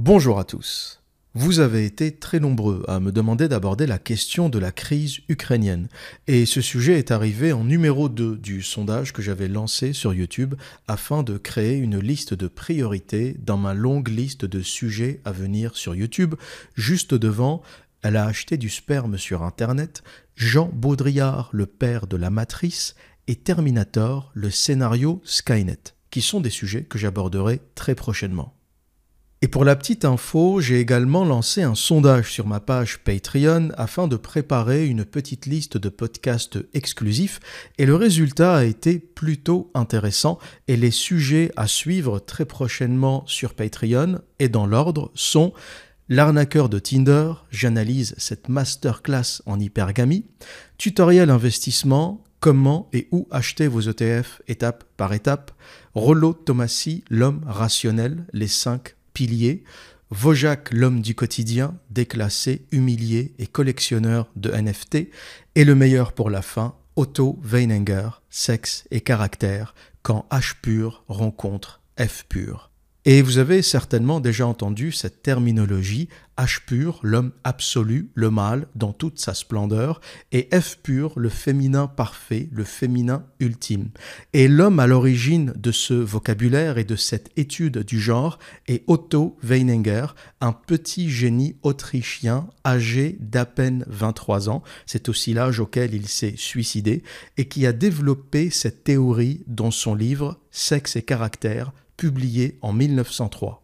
Bonjour à tous. Vous avez été très nombreux à me demander d'aborder la question de la crise ukrainienne, et ce sujet est arrivé en numéro 2 du sondage que j'avais lancé sur YouTube afin de créer une liste de priorités dans ma longue liste de sujets à venir sur YouTube, juste devant elle a acheté du sperme sur Internet, Jean Baudrillard, le père de la matrice, et Terminator, le scénario Skynet, qui sont des sujets que j'aborderai très prochainement. Et pour la petite info, j'ai également lancé un sondage sur ma page Patreon afin de préparer une petite liste de podcasts exclusifs et le résultat a été plutôt intéressant et les sujets à suivre très prochainement sur Patreon et dans l'ordre sont L'arnaqueur de Tinder, j'analyse cette masterclass en hypergamie, tutoriel investissement, comment et où acheter vos ETF étape par étape, Rollo Tomassi, l'homme rationnel, les cinq Vojac, l'homme du quotidien, déclassé, humilié et collectionneur de NFT, et le meilleur pour la fin, Otto Weininger, sexe et caractère, quand H pur rencontre F pur. Et vous avez certainement déjà entendu cette terminologie H pur, l'homme absolu, le mâle dans toute sa splendeur, et F pur, le féminin parfait, le féminin ultime. Et l'homme à l'origine de ce vocabulaire et de cette étude du genre est Otto Weininger, un petit génie autrichien âgé d'à peine 23 ans, c'est aussi l'âge auquel il s'est suicidé, et qui a développé cette théorie dans son livre Sexe et caractère publié en 1903.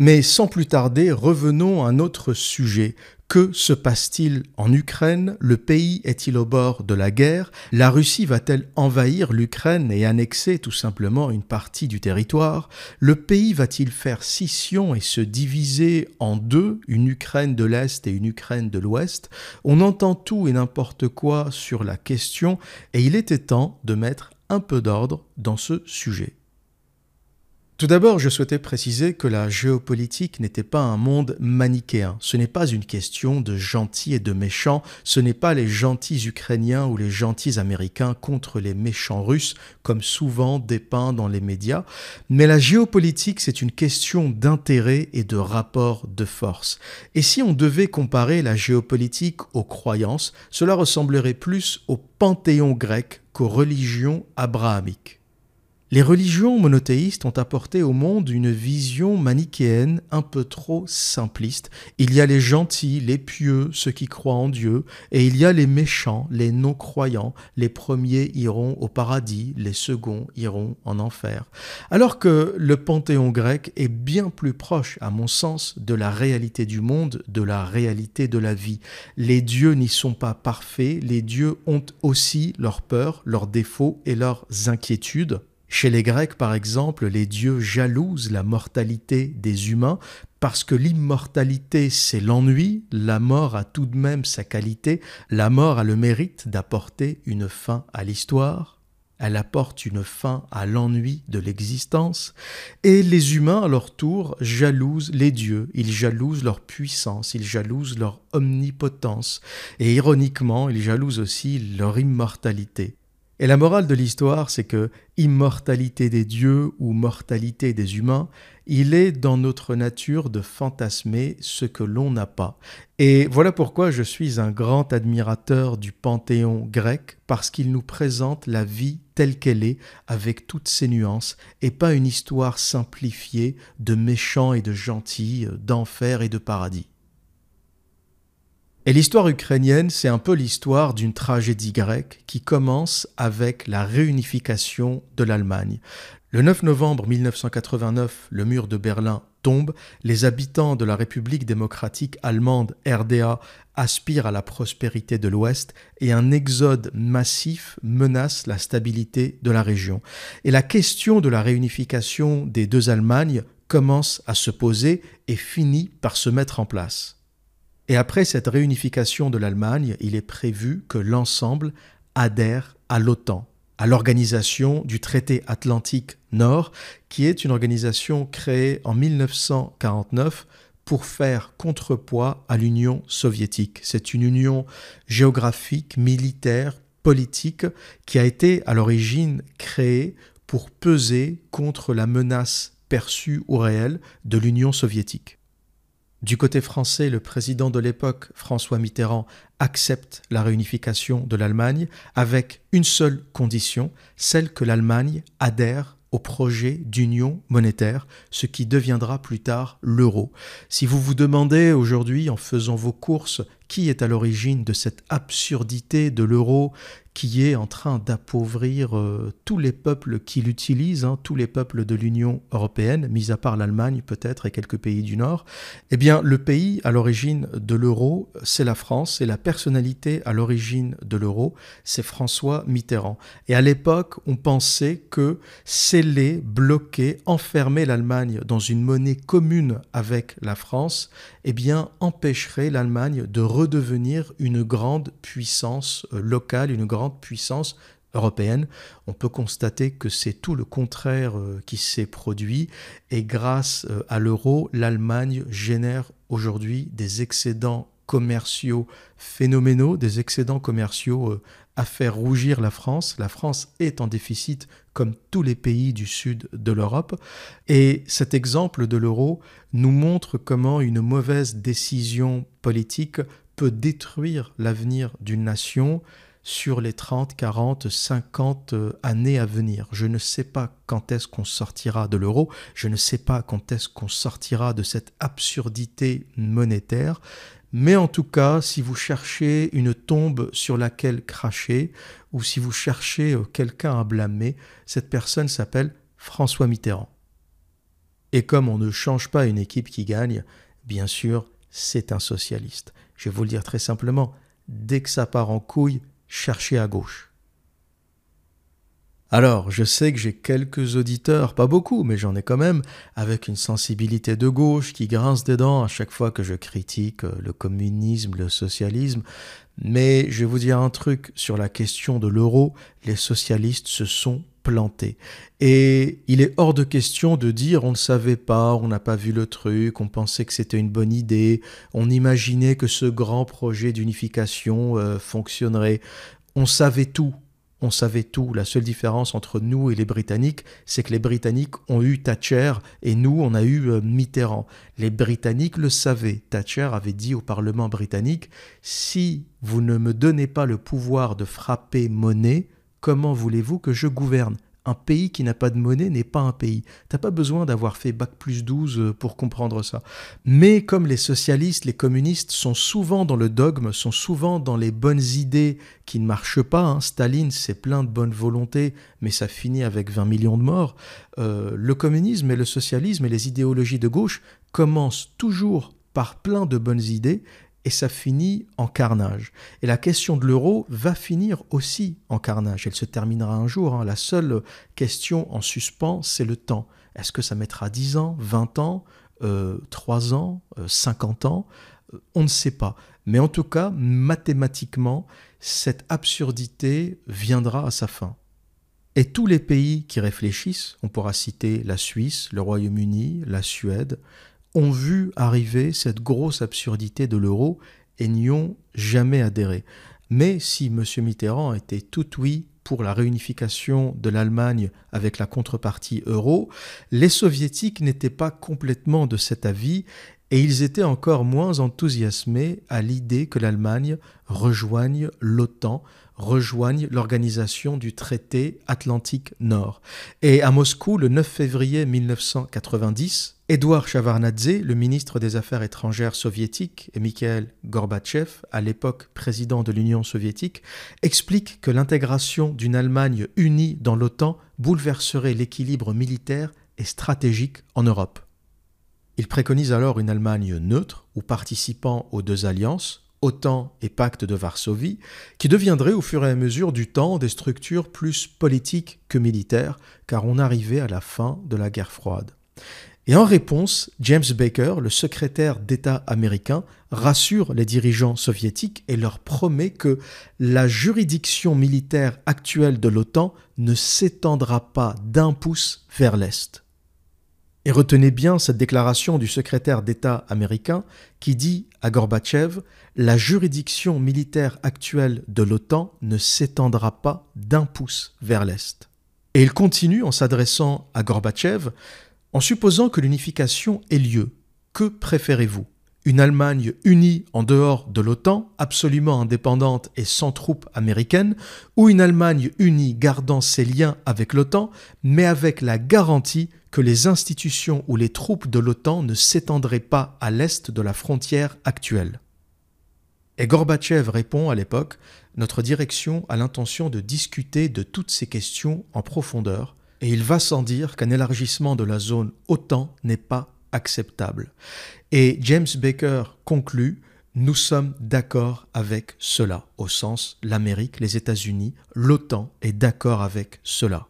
Mais sans plus tarder, revenons à un autre sujet. Que se passe-t-il en Ukraine? Le pays est-il au bord de la guerre? La Russie va-t-elle envahir l'Ukraine et annexer tout simplement une partie du territoire? Le pays va-t-il faire scission et se diviser en deux, une Ukraine de l'Est et une Ukraine de l'Ouest? On entend tout et n'importe quoi sur la question et il était temps de mettre un peu d'ordre dans ce sujet. Tout d'abord, je souhaitais préciser que la géopolitique n'était pas un monde manichéen. Ce n'est pas une question de gentils et de méchants. Ce n'est pas les gentils ukrainiens ou les gentils américains contre les méchants russes, comme souvent dépeint dans les médias. Mais la géopolitique, c'est une question d'intérêt et de rapport de force. Et si on devait comparer la géopolitique aux croyances, cela ressemblerait plus au panthéon grec qu'aux religions abrahamiques. Les religions monothéistes ont apporté au monde une vision manichéenne un peu trop simpliste. Il y a les gentils, les pieux, ceux qui croient en Dieu, et il y a les méchants, les non-croyants. Les premiers iront au paradis, les seconds iront en enfer. Alors que le panthéon grec est bien plus proche, à mon sens, de la réalité du monde, de la réalité de la vie. Les dieux n'y sont pas parfaits, les dieux ont aussi leurs peurs, leurs défauts et leurs inquiétudes. Chez les Grecs, par exemple, les dieux jalousent la mortalité des humains parce que l'immortalité, c'est l'ennui, la mort a tout de même sa qualité, la mort a le mérite d'apporter une fin à l'histoire, elle apporte une fin à l'ennui de l'existence, et les humains, à leur tour, jalousent les dieux, ils jalousent leur puissance, ils jalousent leur omnipotence, et ironiquement, ils jalousent aussi leur immortalité. Et la morale de l'histoire, c'est que immortalité des dieux ou mortalité des humains, il est dans notre nature de fantasmer ce que l'on n'a pas. Et voilà pourquoi je suis un grand admirateur du panthéon grec, parce qu'il nous présente la vie telle qu'elle est, avec toutes ses nuances, et pas une histoire simplifiée de méchants et de gentils, d'enfer et de paradis. Et l'histoire ukrainienne, c'est un peu l'histoire d'une tragédie grecque qui commence avec la réunification de l'Allemagne. Le 9 novembre 1989, le mur de Berlin tombe, les habitants de la République démocratique allemande RDA aspirent à la prospérité de l'Ouest et un exode massif menace la stabilité de la région. Et la question de la réunification des deux Allemagnes commence à se poser et finit par se mettre en place. Et après cette réunification de l'Allemagne, il est prévu que l'ensemble adhère à l'OTAN, à l'organisation du traité atlantique Nord, qui est une organisation créée en 1949 pour faire contrepoids à l'Union soviétique. C'est une union géographique, militaire, politique qui a été à l'origine créée pour peser contre la menace perçue ou réelle de l'Union soviétique. Du côté français, le président de l'époque, François Mitterrand, accepte la réunification de l'Allemagne avec une seule condition, celle que l'Allemagne adhère au projet d'union monétaire, ce qui deviendra plus tard l'euro. Si vous vous demandez aujourd'hui, en faisant vos courses, qui est à l'origine de cette absurdité de l'euro qui est en train d'appauvrir euh, tous les peuples qui l'utilisent, hein, tous les peuples de l'Union européenne, mis à part l'Allemagne peut-être et quelques pays du Nord, eh bien le pays à l'origine de l'euro, c'est la France, et la personnalité à l'origine de l'euro, c'est François Mitterrand. Et à l'époque, on pensait que sceller, bloquer, enfermer l'Allemagne dans une monnaie commune avec la France, eh bien empêcherait l'Allemagne de redevenir une grande puissance euh, locale, une grande puissance européenne. On peut constater que c'est tout le contraire euh, qui s'est produit et grâce euh, à l'euro, l'Allemagne génère aujourd'hui des excédents commerciaux phénoménaux, des excédents commerciaux à faire rougir la France. La France est en déficit comme tous les pays du sud de l'Europe. Et cet exemple de l'euro nous montre comment une mauvaise décision politique peut détruire l'avenir d'une nation, sur les 30, 40, 50 années à venir. Je ne sais pas quand est-ce qu'on sortira de l'euro, je ne sais pas quand est-ce qu'on sortira de cette absurdité monétaire, mais en tout cas, si vous cherchez une tombe sur laquelle cracher, ou si vous cherchez euh, quelqu'un à blâmer, cette personne s'appelle François Mitterrand. Et comme on ne change pas une équipe qui gagne, bien sûr, c'est un socialiste. Je vais vous le dire très simplement, dès que ça part en couille, chercher à gauche. Alors, je sais que j'ai quelques auditeurs, pas beaucoup, mais j'en ai quand même, avec une sensibilité de gauche qui grince des dents à chaque fois que je critique euh, le communisme, le socialisme. Mais je vais vous dire un truc sur la question de l'euro, les socialistes se sont plantés. Et il est hors de question de dire on ne savait pas, on n'a pas vu le truc, on pensait que c'était une bonne idée, on imaginait que ce grand projet d'unification euh, fonctionnerait. On savait tout, on savait tout. La seule différence entre nous et les Britanniques, c'est que les Britanniques ont eu Thatcher et nous, on a eu euh, Mitterrand. Les Britanniques le savaient. Thatcher avait dit au Parlement britannique, si vous ne me donnez pas le pouvoir de frapper monnaie, comment voulez-vous que je gouverne? Un pays qui n'a pas de monnaie n'est pas un pays. T'as pas besoin d'avoir fait bac plus 12 euh, pour comprendre ça. Mais comme les socialistes, les communistes sont souvent dans le dogme, sont souvent dans les bonnes idées qui ne marchent pas. Hein. Staline, c'est plein de bonne volonté, mais ça finit avec 20 millions de morts. Euh, le communisme et le socialisme et les idéologies de gauche commencent toujours par plein de bonnes idées et ça finit en carnage. Et la question de l'euro va finir aussi en carnage. Elle se terminera un jour. Hein. La seule question en suspens, c'est le temps. Est-ce que ça mettra 10 ans, 20 ans, euh, 3 ans, 50 euh, ans? Euh, On ne sait pas. Mais en tout cas, mathématiquement, cette absurdité viendra à sa fin. Et tous les pays qui réfléchissent, on pourra citer la Suisse, le Royaume-Uni, la Suède, ont vu arriver cette grosse absurdité de l'euro et n'y ont jamais adhéré. Mais si M. Mitterrand était tout oui pour la réunification de l'Allemagne avec la contrepartie euro, les soviétiques n'étaient pas complètement de cet avis et ils étaient encore moins enthousiasmés à l'idée que l'Allemagne rejoigne l'OTAN, rejoigne l'organisation du traité Atlantique Nord. Et à Moscou, le 9 février 1990, Édouard Chavarnadze, le ministre des Affaires étrangères soviétique, et Mikhail Gorbatchev, à l'époque président de l'Union soviétique, expliquent que l'intégration d'une Allemagne unie dans l'OTAN bouleverserait l'équilibre militaire et stratégique en Europe. Il préconise alors une Allemagne neutre ou participant aux deux alliances, OTAN et Pacte de Varsovie, qui deviendraient au fur et à mesure du temps des structures plus politiques que militaires, car on arrivait à la fin de la guerre froide. Et en réponse, James Baker, le secrétaire d'État américain, rassure les dirigeants soviétiques et leur promet que la juridiction militaire actuelle de l'OTAN ne s'étendra pas d'un pouce vers l'Est. Et retenez bien cette déclaration du secrétaire d'État américain qui dit à Gorbatchev La juridiction militaire actuelle de l'OTAN ne s'étendra pas d'un pouce vers l'Est. Et il continue en s'adressant à Gorbatchev En supposant que l'unification ait lieu, que préférez-vous? Une Allemagne unie en dehors de l'OTAN, absolument indépendante et sans troupes américaines, ou une Allemagne unie gardant ses liens avec l'OTAN, mais avec la garantie que les institutions ou les troupes de l'OTAN ne s'étendraient pas à l'est de la frontière actuelle. Et Gorbatchev répond à l'époque Notre direction a l'intention de discuter de toutes ces questions en profondeur, et il va sans dire qu'un élargissement de la zone OTAN n'est pas acceptable. Et James Baker conclut Nous sommes d'accord avec cela, au sens l'Amérique, les États-Unis, l'OTAN est d'accord avec cela.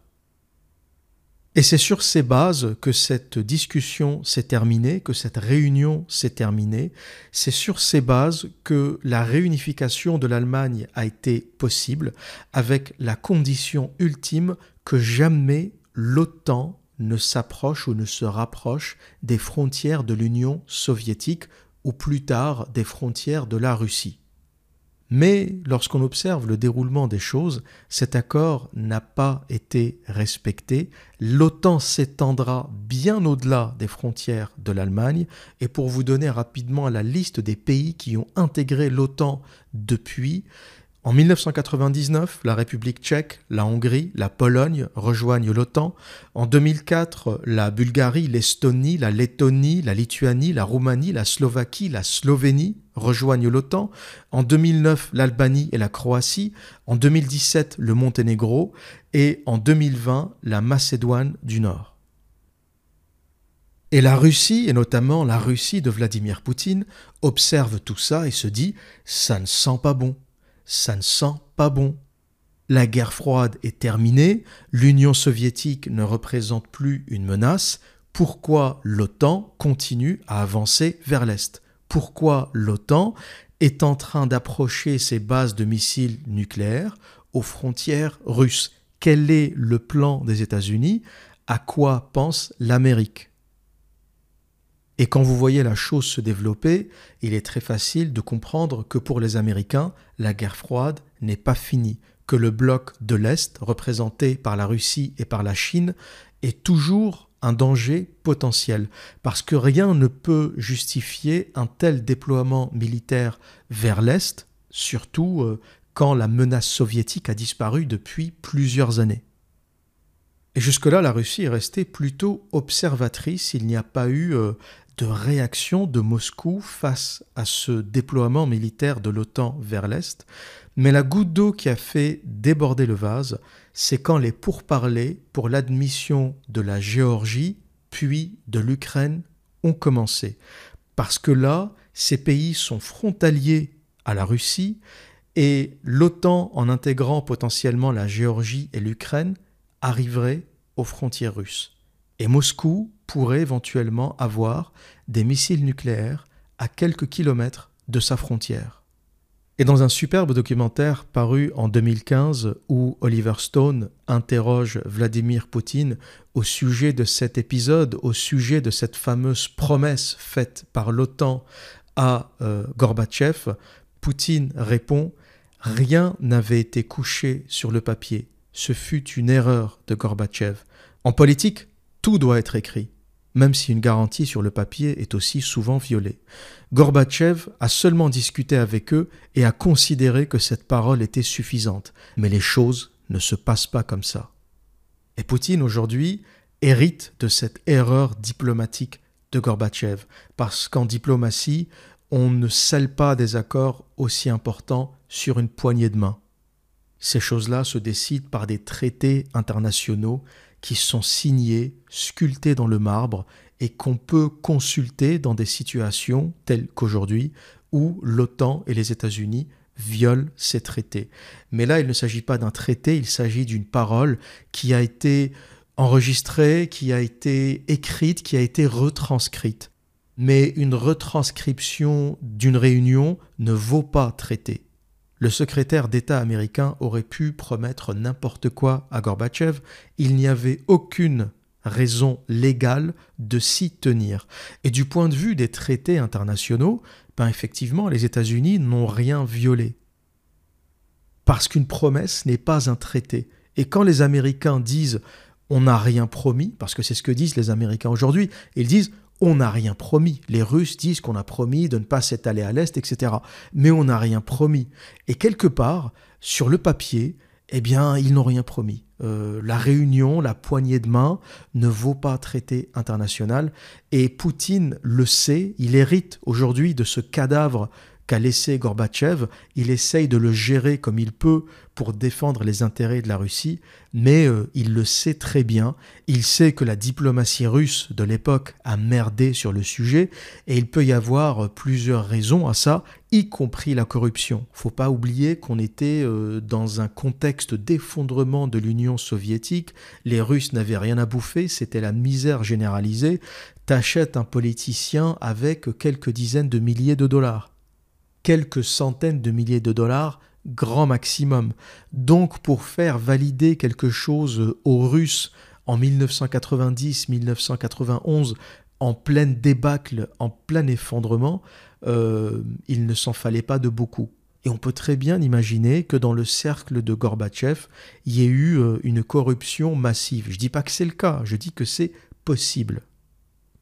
Et c'est sur ces bases que cette discussion s'est terminée, que cette réunion s'est terminée. C'est sur ces bases que la réunification de l'Allemagne a été possible, avec la condition ultime que jamais l'OTAN ne s'approche ou ne se rapproche des frontières de l'Union soviétique ou plus tard des frontières de la Russie. Mais lorsqu'on observe le déroulement des choses, cet accord n'a pas été respecté. L'OTAN s'étendra bien au-delà des frontières de l'Allemagne. Et pour vous donner rapidement la liste des pays qui ont intégré l'OTAN depuis, en 1999, la République tchèque, la Hongrie, la Pologne rejoignent l'OTAN. En 2004, la Bulgarie, l'Estonie, la Lettonie, la Lituanie, la Roumanie, la Slovaquie, la Slovénie rejoignent l'OTAN. En 2009, l'Albanie et la Croatie. En 2017, le Monténégro. Et en 2020, la Macédoine du Nord. Et la Russie, et notamment la Russie de Vladimir Poutine, observe tout ça et se dit ça ne sent pas bon ça ne sent pas bon. La guerre froide est terminée, l'Union soviétique ne représente plus une menace, pourquoi l'OTAN continue à avancer vers l'Est? Pourquoi l'OTAN est en train d'approcher ses bases de missiles nucléaires aux frontières russes? Quel est le plan des États-Unis? À quoi pense l'Amérique? Et quand vous voyez la chose se développer, il est très facile de comprendre que pour les Américains, la guerre froide n'est pas finie, que le bloc de l'Est, représenté par la Russie et par la Chine, est toujours un danger potentiel, parce que rien ne peut justifier un tel déploiement militaire vers l'Est, surtout euh, quand la menace soviétique a disparu depuis plusieurs années. Et jusque-là, la Russie est restée plutôt observatrice, il n'y a pas eu euh, de réaction de Moscou face à ce déploiement militaire de l'OTAN vers l'Est, mais la goutte d'eau qui a fait déborder le vase, c'est quand les pourparlers pour l'admission de la Géorgie puis de l'Ukraine ont commencé. Parce que là, ces pays sont frontaliers à la Russie et l'OTAN, en intégrant potentiellement la Géorgie et l'Ukraine, arriverait aux frontières russes. Et Moscou pourrait éventuellement avoir des missiles nucléaires à quelques kilomètres de sa frontière. Et dans un superbe documentaire paru en 2015 où Oliver Stone interroge Vladimir Poutine au sujet de cet épisode, au sujet de cette fameuse promesse faite par l'OTAN à euh, Gorbatchev, Poutine répond Rien n'avait été couché sur le papier. Ce fut une erreur de Gorbatchev. En politique, tout doit être écrit, même si une garantie sur le papier est aussi souvent violée. Gorbatchev a seulement discuté avec eux et a considéré que cette parole était suffisante, mais les choses ne se passent pas comme ça. Et Poutine aujourd'hui hérite de cette erreur diplomatique de Gorbatchev, parce qu'en diplomatie, on ne scelle pas des accords aussi importants sur une poignée de main. Ces choses-là se décident par des traités internationaux qui sont signés, sculptés dans le marbre et qu'on peut consulter dans des situations telles qu'aujourd'hui où l'OTAN et les États-Unis violent ces traités. Mais là, il ne s'agit pas d'un traité, il s'agit d'une parole qui a été enregistrée, qui a été écrite, qui a été retranscrite. Mais une retranscription d'une réunion ne vaut pas traité. Le secrétaire d'État américain aurait pu promettre n'importe quoi à Gorbatchev, il n'y avait aucune raison légale de s'y tenir. Et du point de vue des traités internationaux, ben effectivement, les États-Unis n'ont rien violé. Parce qu'une promesse n'est pas un traité. Et quand les Américains disent on n'a rien promis, parce que c'est ce que disent les Américains aujourd'hui. Ils disent on n'a rien promis. Les Russes disent qu'on a promis de ne pas s'étaler à l'Est, etc. Mais on n'a rien promis. Et quelque part, sur le papier, eh bien, ils n'ont rien promis. Euh, la réunion, la poignée de main ne vaut pas traité international. Et Poutine le sait, il hérite aujourd'hui de ce cadavre qu'a laissé Gorbatchev. Il essaye de le gérer comme il peut pour défendre les intérêts de la Russie, mais euh, il le sait très bien. Il sait que la diplomatie russe de l'époque a merdé sur le sujet, et il peut y avoir plusieurs raisons à ça, y compris la corruption. Faut pas oublier qu'on était euh, dans un contexte d'effondrement de l'Union soviétique. Les Russes n'avaient rien à bouffer, c'était la misère généralisée. T'achètes un politicien avec quelques dizaines de milliers de dollars quelques centaines de milliers de dollars, grand maximum. Donc pour faire valider quelque chose aux Russes en 1990-1991, en pleine débâcle, en plein effondrement, euh, il ne s'en fallait pas de beaucoup. Et on peut très bien imaginer que dans le cercle de Gorbatchev, il y ait eu euh, une corruption massive. Je ne dis pas que c'est le cas, je dis que c'est possible.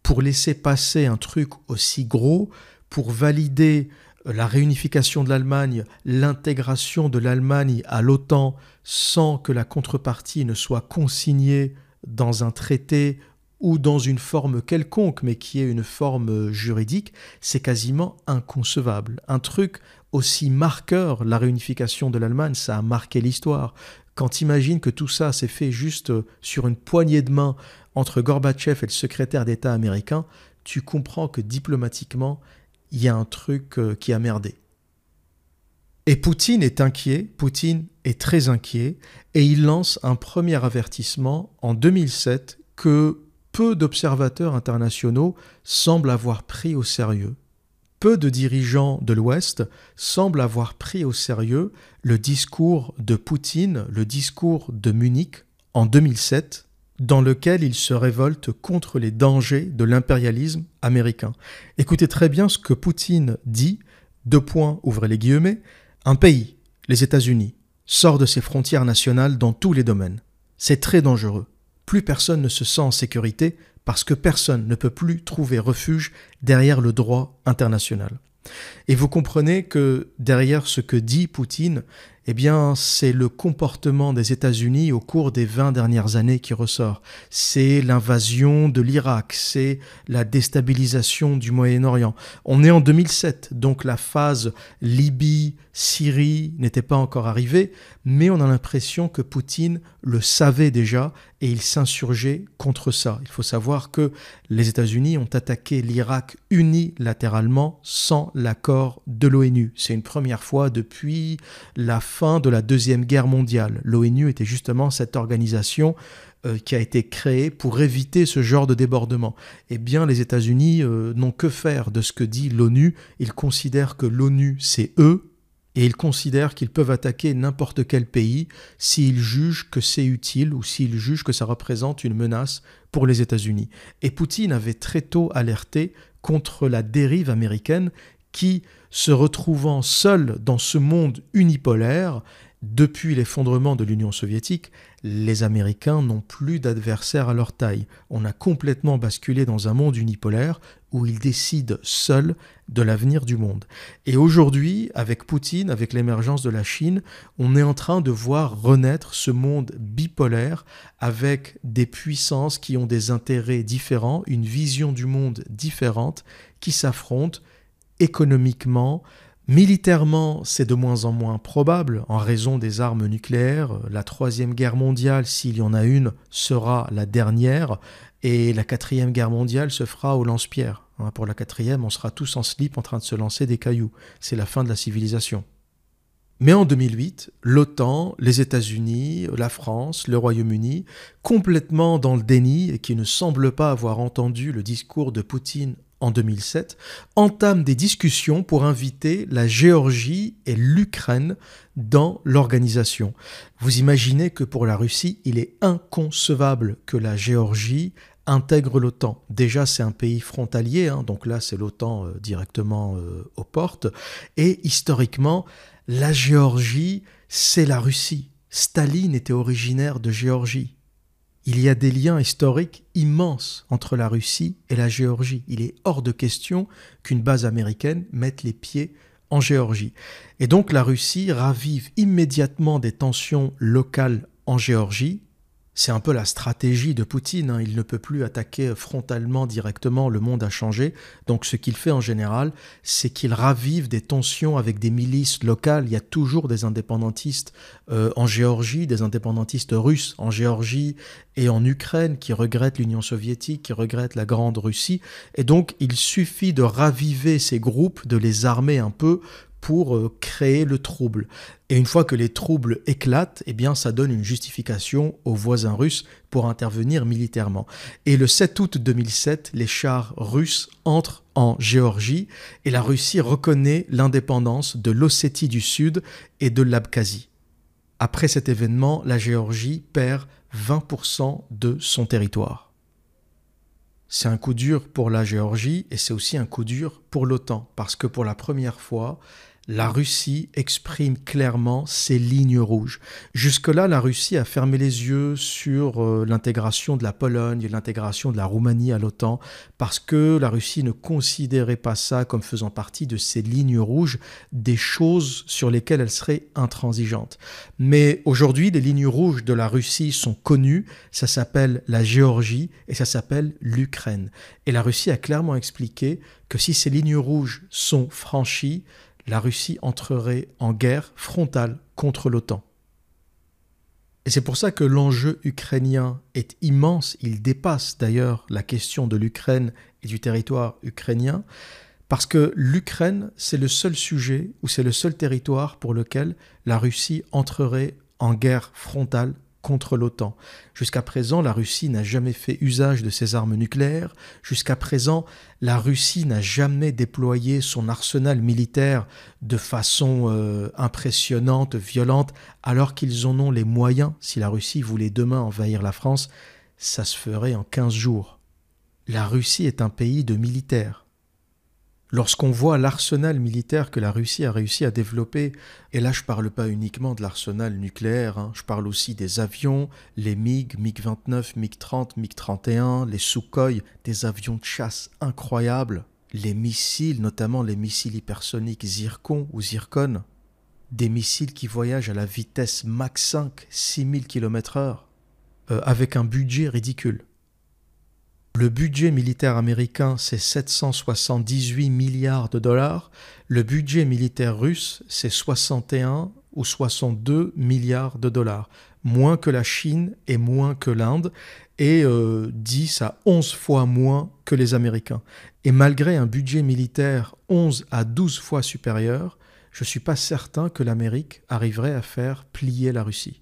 Pour laisser passer un truc aussi gros, pour valider la réunification de l'Allemagne, l'intégration de l'Allemagne à l'OTAN sans que la contrepartie ne soit consignée dans un traité ou dans une forme quelconque, mais qui est une forme juridique, c'est quasiment inconcevable. Un truc aussi marqueur, la réunification de l'Allemagne, ça a marqué l'histoire. Quand tu imagines que tout ça s'est fait juste sur une poignée de main entre Gorbatchev et le secrétaire d'État américain, tu comprends que diplomatiquement, il y a un truc euh, qui a merdé. Et Poutine est inquiet, Poutine est très inquiet, et il lance un premier avertissement en 2007 que peu d'observateurs internationaux semblent avoir pris au sérieux. Peu de dirigeants de l'Ouest semblent avoir pris au sérieux le discours de Poutine, le discours de Munich en 2007, dans lequel il se révolte contre les dangers de l'impérialisme américain. Écoutez très bien ce que Poutine dit, deux points, ouvrez les guillemets, un pays, les États-Unis, sort de ses frontières nationales dans tous les domaines. C'est très dangereux. Plus personne ne se sent en sécurité parce que personne ne peut plus trouver refuge derrière le droit international. Et vous comprenez que derrière ce que dit Poutine, eh bien, c'est le comportement des États-Unis au cours des 20 dernières années qui ressort. C'est l'invasion de l'Irak, c'est la déstabilisation du Moyen-Orient. On est en 2007, donc la phase Libye, Syrie n'était pas encore arrivée, mais on a l'impression que Poutine le savait déjà et il s'insurgeait contre ça. Il faut savoir que les États-Unis ont attaqué l'Irak unilatéralement sans l'accord de l'ONU. C'est une première fois depuis la fin de la Deuxième Guerre mondiale. L'ONU était justement cette organisation euh, qui a été créée pour éviter ce genre de débordement. Eh bien, les États-Unis euh, n'ont que faire de ce que dit l'ONU. Ils considèrent que l'ONU, c'est eux, et ils considèrent qu'ils peuvent attaquer n'importe quel pays s'ils jugent que c'est utile ou s'ils jugent que ça représente une menace pour les États-Unis. Et Poutine avait très tôt alerté contre la dérive américaine qui, se retrouvant seul dans ce monde unipolaire, depuis l'effondrement de l'Union soviétique, les Américains n'ont plus d'adversaires à leur taille. On a complètement basculé dans un monde unipolaire où ils décident seuls de l'avenir du monde. Et aujourd'hui, avec Poutine, avec l'émergence de la Chine, on est en train de voir renaître ce monde bipolaire avec des puissances qui ont des intérêts différents, une vision du monde différente, qui s'affrontent économiquement, Militairement, c'est de moins en moins probable en raison des armes nucléaires. La troisième guerre mondiale, s'il y en a une, sera la dernière. Et la quatrième guerre mondiale se fera au lance-pierre. Hein, pour la quatrième, on sera tous en slip en train de se lancer des cailloux. C'est la fin de la civilisation. Mais en 2008, l'OTAN, les États-Unis, la France, le Royaume-Uni, complètement dans le déni et qui ne semblent pas avoir entendu le discours de Poutine en 2007, entame des discussions pour inviter la Géorgie et l'Ukraine dans l'organisation. Vous imaginez que pour la Russie, il est inconcevable que la Géorgie intègre l'OTAN. Déjà, c'est un pays frontalier, hein, donc là, c'est l'OTAN euh, directement euh, aux portes. Et historiquement, la Géorgie, c'est la Russie. Staline était originaire de Géorgie. Il y a des liens historiques immenses entre la Russie et la Géorgie. Il est hors de question qu'une base américaine mette les pieds en Géorgie. Et donc la Russie ravive immédiatement des tensions locales en Géorgie, c'est un peu la stratégie de Poutine. Hein. Il ne peut plus attaquer frontalement, directement. Le monde a changé. Donc, ce qu'il fait en général, c'est qu'il ravive des tensions avec des milices locales. Il y a toujours des indépendantistes euh, en Géorgie, des indépendantistes russes en Géorgie et en Ukraine qui regrettent l'Union soviétique, qui regrettent la Grande Russie. Et donc, il suffit de raviver ces groupes, de les armer un peu pour euh, créer le trouble. Et une fois que les troubles éclatent, eh bien, ça donne une justification aux voisins russes pour intervenir militairement. Et le 7 août 2007, les chars russes entrent en Géorgie et la Russie reconnaît l'indépendance de l'Ossétie du Sud et de l'Abkhazie. Après cet événement, la Géorgie perd 20% de son territoire. C'est un coup dur pour la Géorgie et c'est aussi un coup dur pour l'OTAN parce que pour la première fois, la Russie exprime clairement ses lignes rouges. Jusque-là, la Russie a fermé les yeux sur euh, l'intégration de la Pologne, l'intégration de la Roumanie à l'OTAN, parce que la Russie ne considérait pas ça comme faisant partie de ses lignes rouges, des choses sur lesquelles elle serait intransigeante. Mais aujourd'hui, les lignes rouges de la Russie sont connues, ça s'appelle la Géorgie et ça s'appelle l'Ukraine. Et la Russie a clairement expliqué que si ces lignes rouges sont franchies, la Russie entrerait en guerre frontale contre l'OTAN. Et c'est pour ça que l'enjeu ukrainien est immense, il dépasse d'ailleurs la question de l'Ukraine et du territoire ukrainien, parce que l'Ukraine, c'est le seul sujet ou c'est le seul territoire pour lequel la Russie entrerait en guerre frontale contre l'OTAN. Jusqu'à présent, la Russie n'a jamais fait usage de ses armes nucléaires. Jusqu'à présent, la Russie n'a jamais déployé son arsenal militaire de façon euh, impressionnante, violente, alors qu'ils en ont les moyens. Si la Russie voulait demain envahir la France, ça se ferait en 15 jours. La Russie est un pays de militaires lorsqu'on voit l'arsenal militaire que la Russie a réussi à développer, et là je ne parle pas uniquement de l'arsenal nucléaire, hein, je parle aussi des avions, les MiG, MiG-29, MiG-30, MiG-31, les Sukhoi, des avions de chasse incroyables, les missiles, notamment les missiles hypersoniques Zircon ou Zircon, des missiles qui voyagent à la vitesse Mach 5, 6000 km/h, avec un budget ridicule. Le budget militaire américain, c'est 778 milliards de dollars. Le budget militaire russe, c'est 61 ou 62 milliards de dollars. Moins que la Chine et moins que l'Inde, et 10 euh, à 11 fois moins que les Américains. Et malgré un budget militaire 11 à 12 fois supérieur, je ne suis pas certain que l'Amérique arriverait à faire plier la Russie.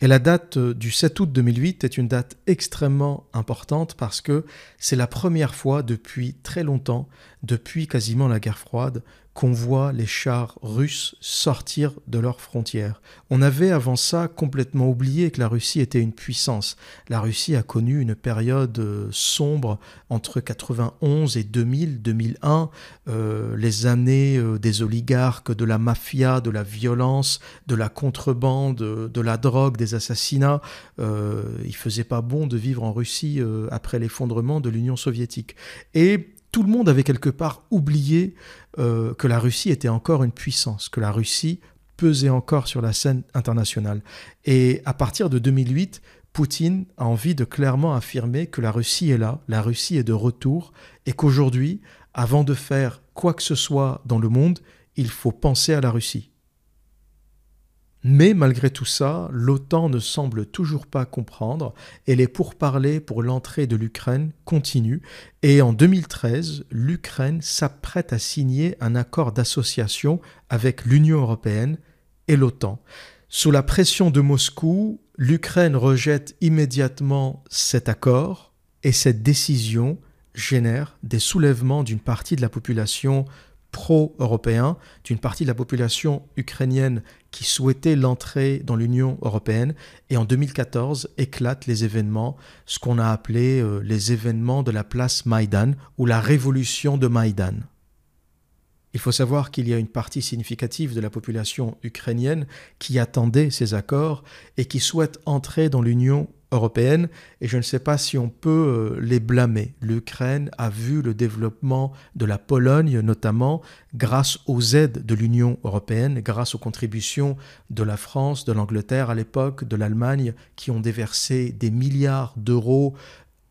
Et la date euh, du 7 août 2008 est une date extrêmement importante parce que c'est la première fois depuis très longtemps, depuis quasiment la guerre froide, qu'on voit les chars russes sortir de leurs frontières. On avait avant ça complètement oublié que la Russie était une puissance. La Russie a connu une période euh, sombre entre 91 et 2000, 2001, euh, les années euh, des oligarques, de la mafia, de la violence, de la contrebande, de la drogue, des assassinats. il faisait pas bon de vivre en Russie après l'effondrement de l'Union soviétique. Et tout le monde avait quelque part oublié euh, que la Russie était encore une puissance, que la Russie pesait encore sur la scène internationale. Et à partir de 2008, Poutine a envie de clairement affirmer que la Russie est là, la Russie est de retour, et qu'aujourd'hui, avant de faire quoi que ce soit dans le monde, il faut penser à la Russie. Mais malgré tout ça, l'OTAN ne semble toujours pas comprendre et les pourparlers pour l'entrée de l'Ukraine continuent. Et en 2013, l'Ukraine s'apprête à signer un accord d'association avec l'Union européenne et l'OTAN. Sous la pression de Moscou, l'Ukraine rejette immédiatement cet accord et cette décision génère des soulèvements d'une partie de la population pro-européen d'une partie de la population ukrainienne qui souhaitait l'entrée dans l'Union européenne. Et en 2014 éclatent les événements, ce qu'on a appelé euh, les événements de la place Maïdan ou la révolution de Maïdan. Il faut savoir qu'il y a une partie significative de la population ukrainienne qui attendait ces accords et qui souhaite entrer dans l'Union européenne et je ne sais pas si on peut euh, les blâmer. L'Ukraine a vu le développement de la Pologne notamment grâce aux aides de l'Union européenne, grâce aux contributions de la France, de l'Angleterre à l'époque, de l'Allemagne qui ont déversé des milliards d'euros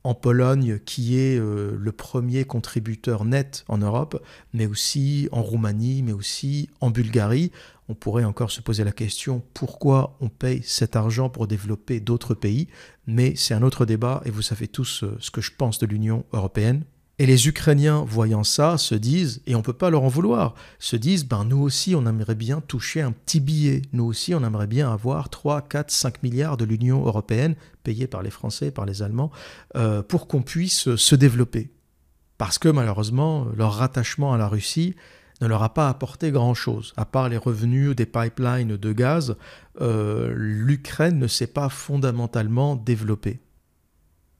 en Pologne, qui est euh, le premier contributeur net en Europe, mais aussi en Roumanie, mais aussi en Bulgarie. On pourrait encore se poser la question pourquoi on paye cet argent pour développer d'autres pays, mais c'est un autre débat et vous savez tous euh, ce que je pense de l'Union européenne. Et les Ukrainiens, voyant ça, se disent, et on ne peut pas leur en vouloir, se disent, ben nous aussi on aimerait bien toucher un petit billet, nous aussi on aimerait bien avoir 3, 4, 5 milliards de l'Union européenne, payés par les Français, par les Allemands, euh, pour qu'on puisse se développer. Parce que malheureusement, leur rattachement à la Russie ne leur a pas apporté grand-chose. À part les revenus des pipelines de gaz, euh, l'Ukraine ne s'est pas fondamentalement développée.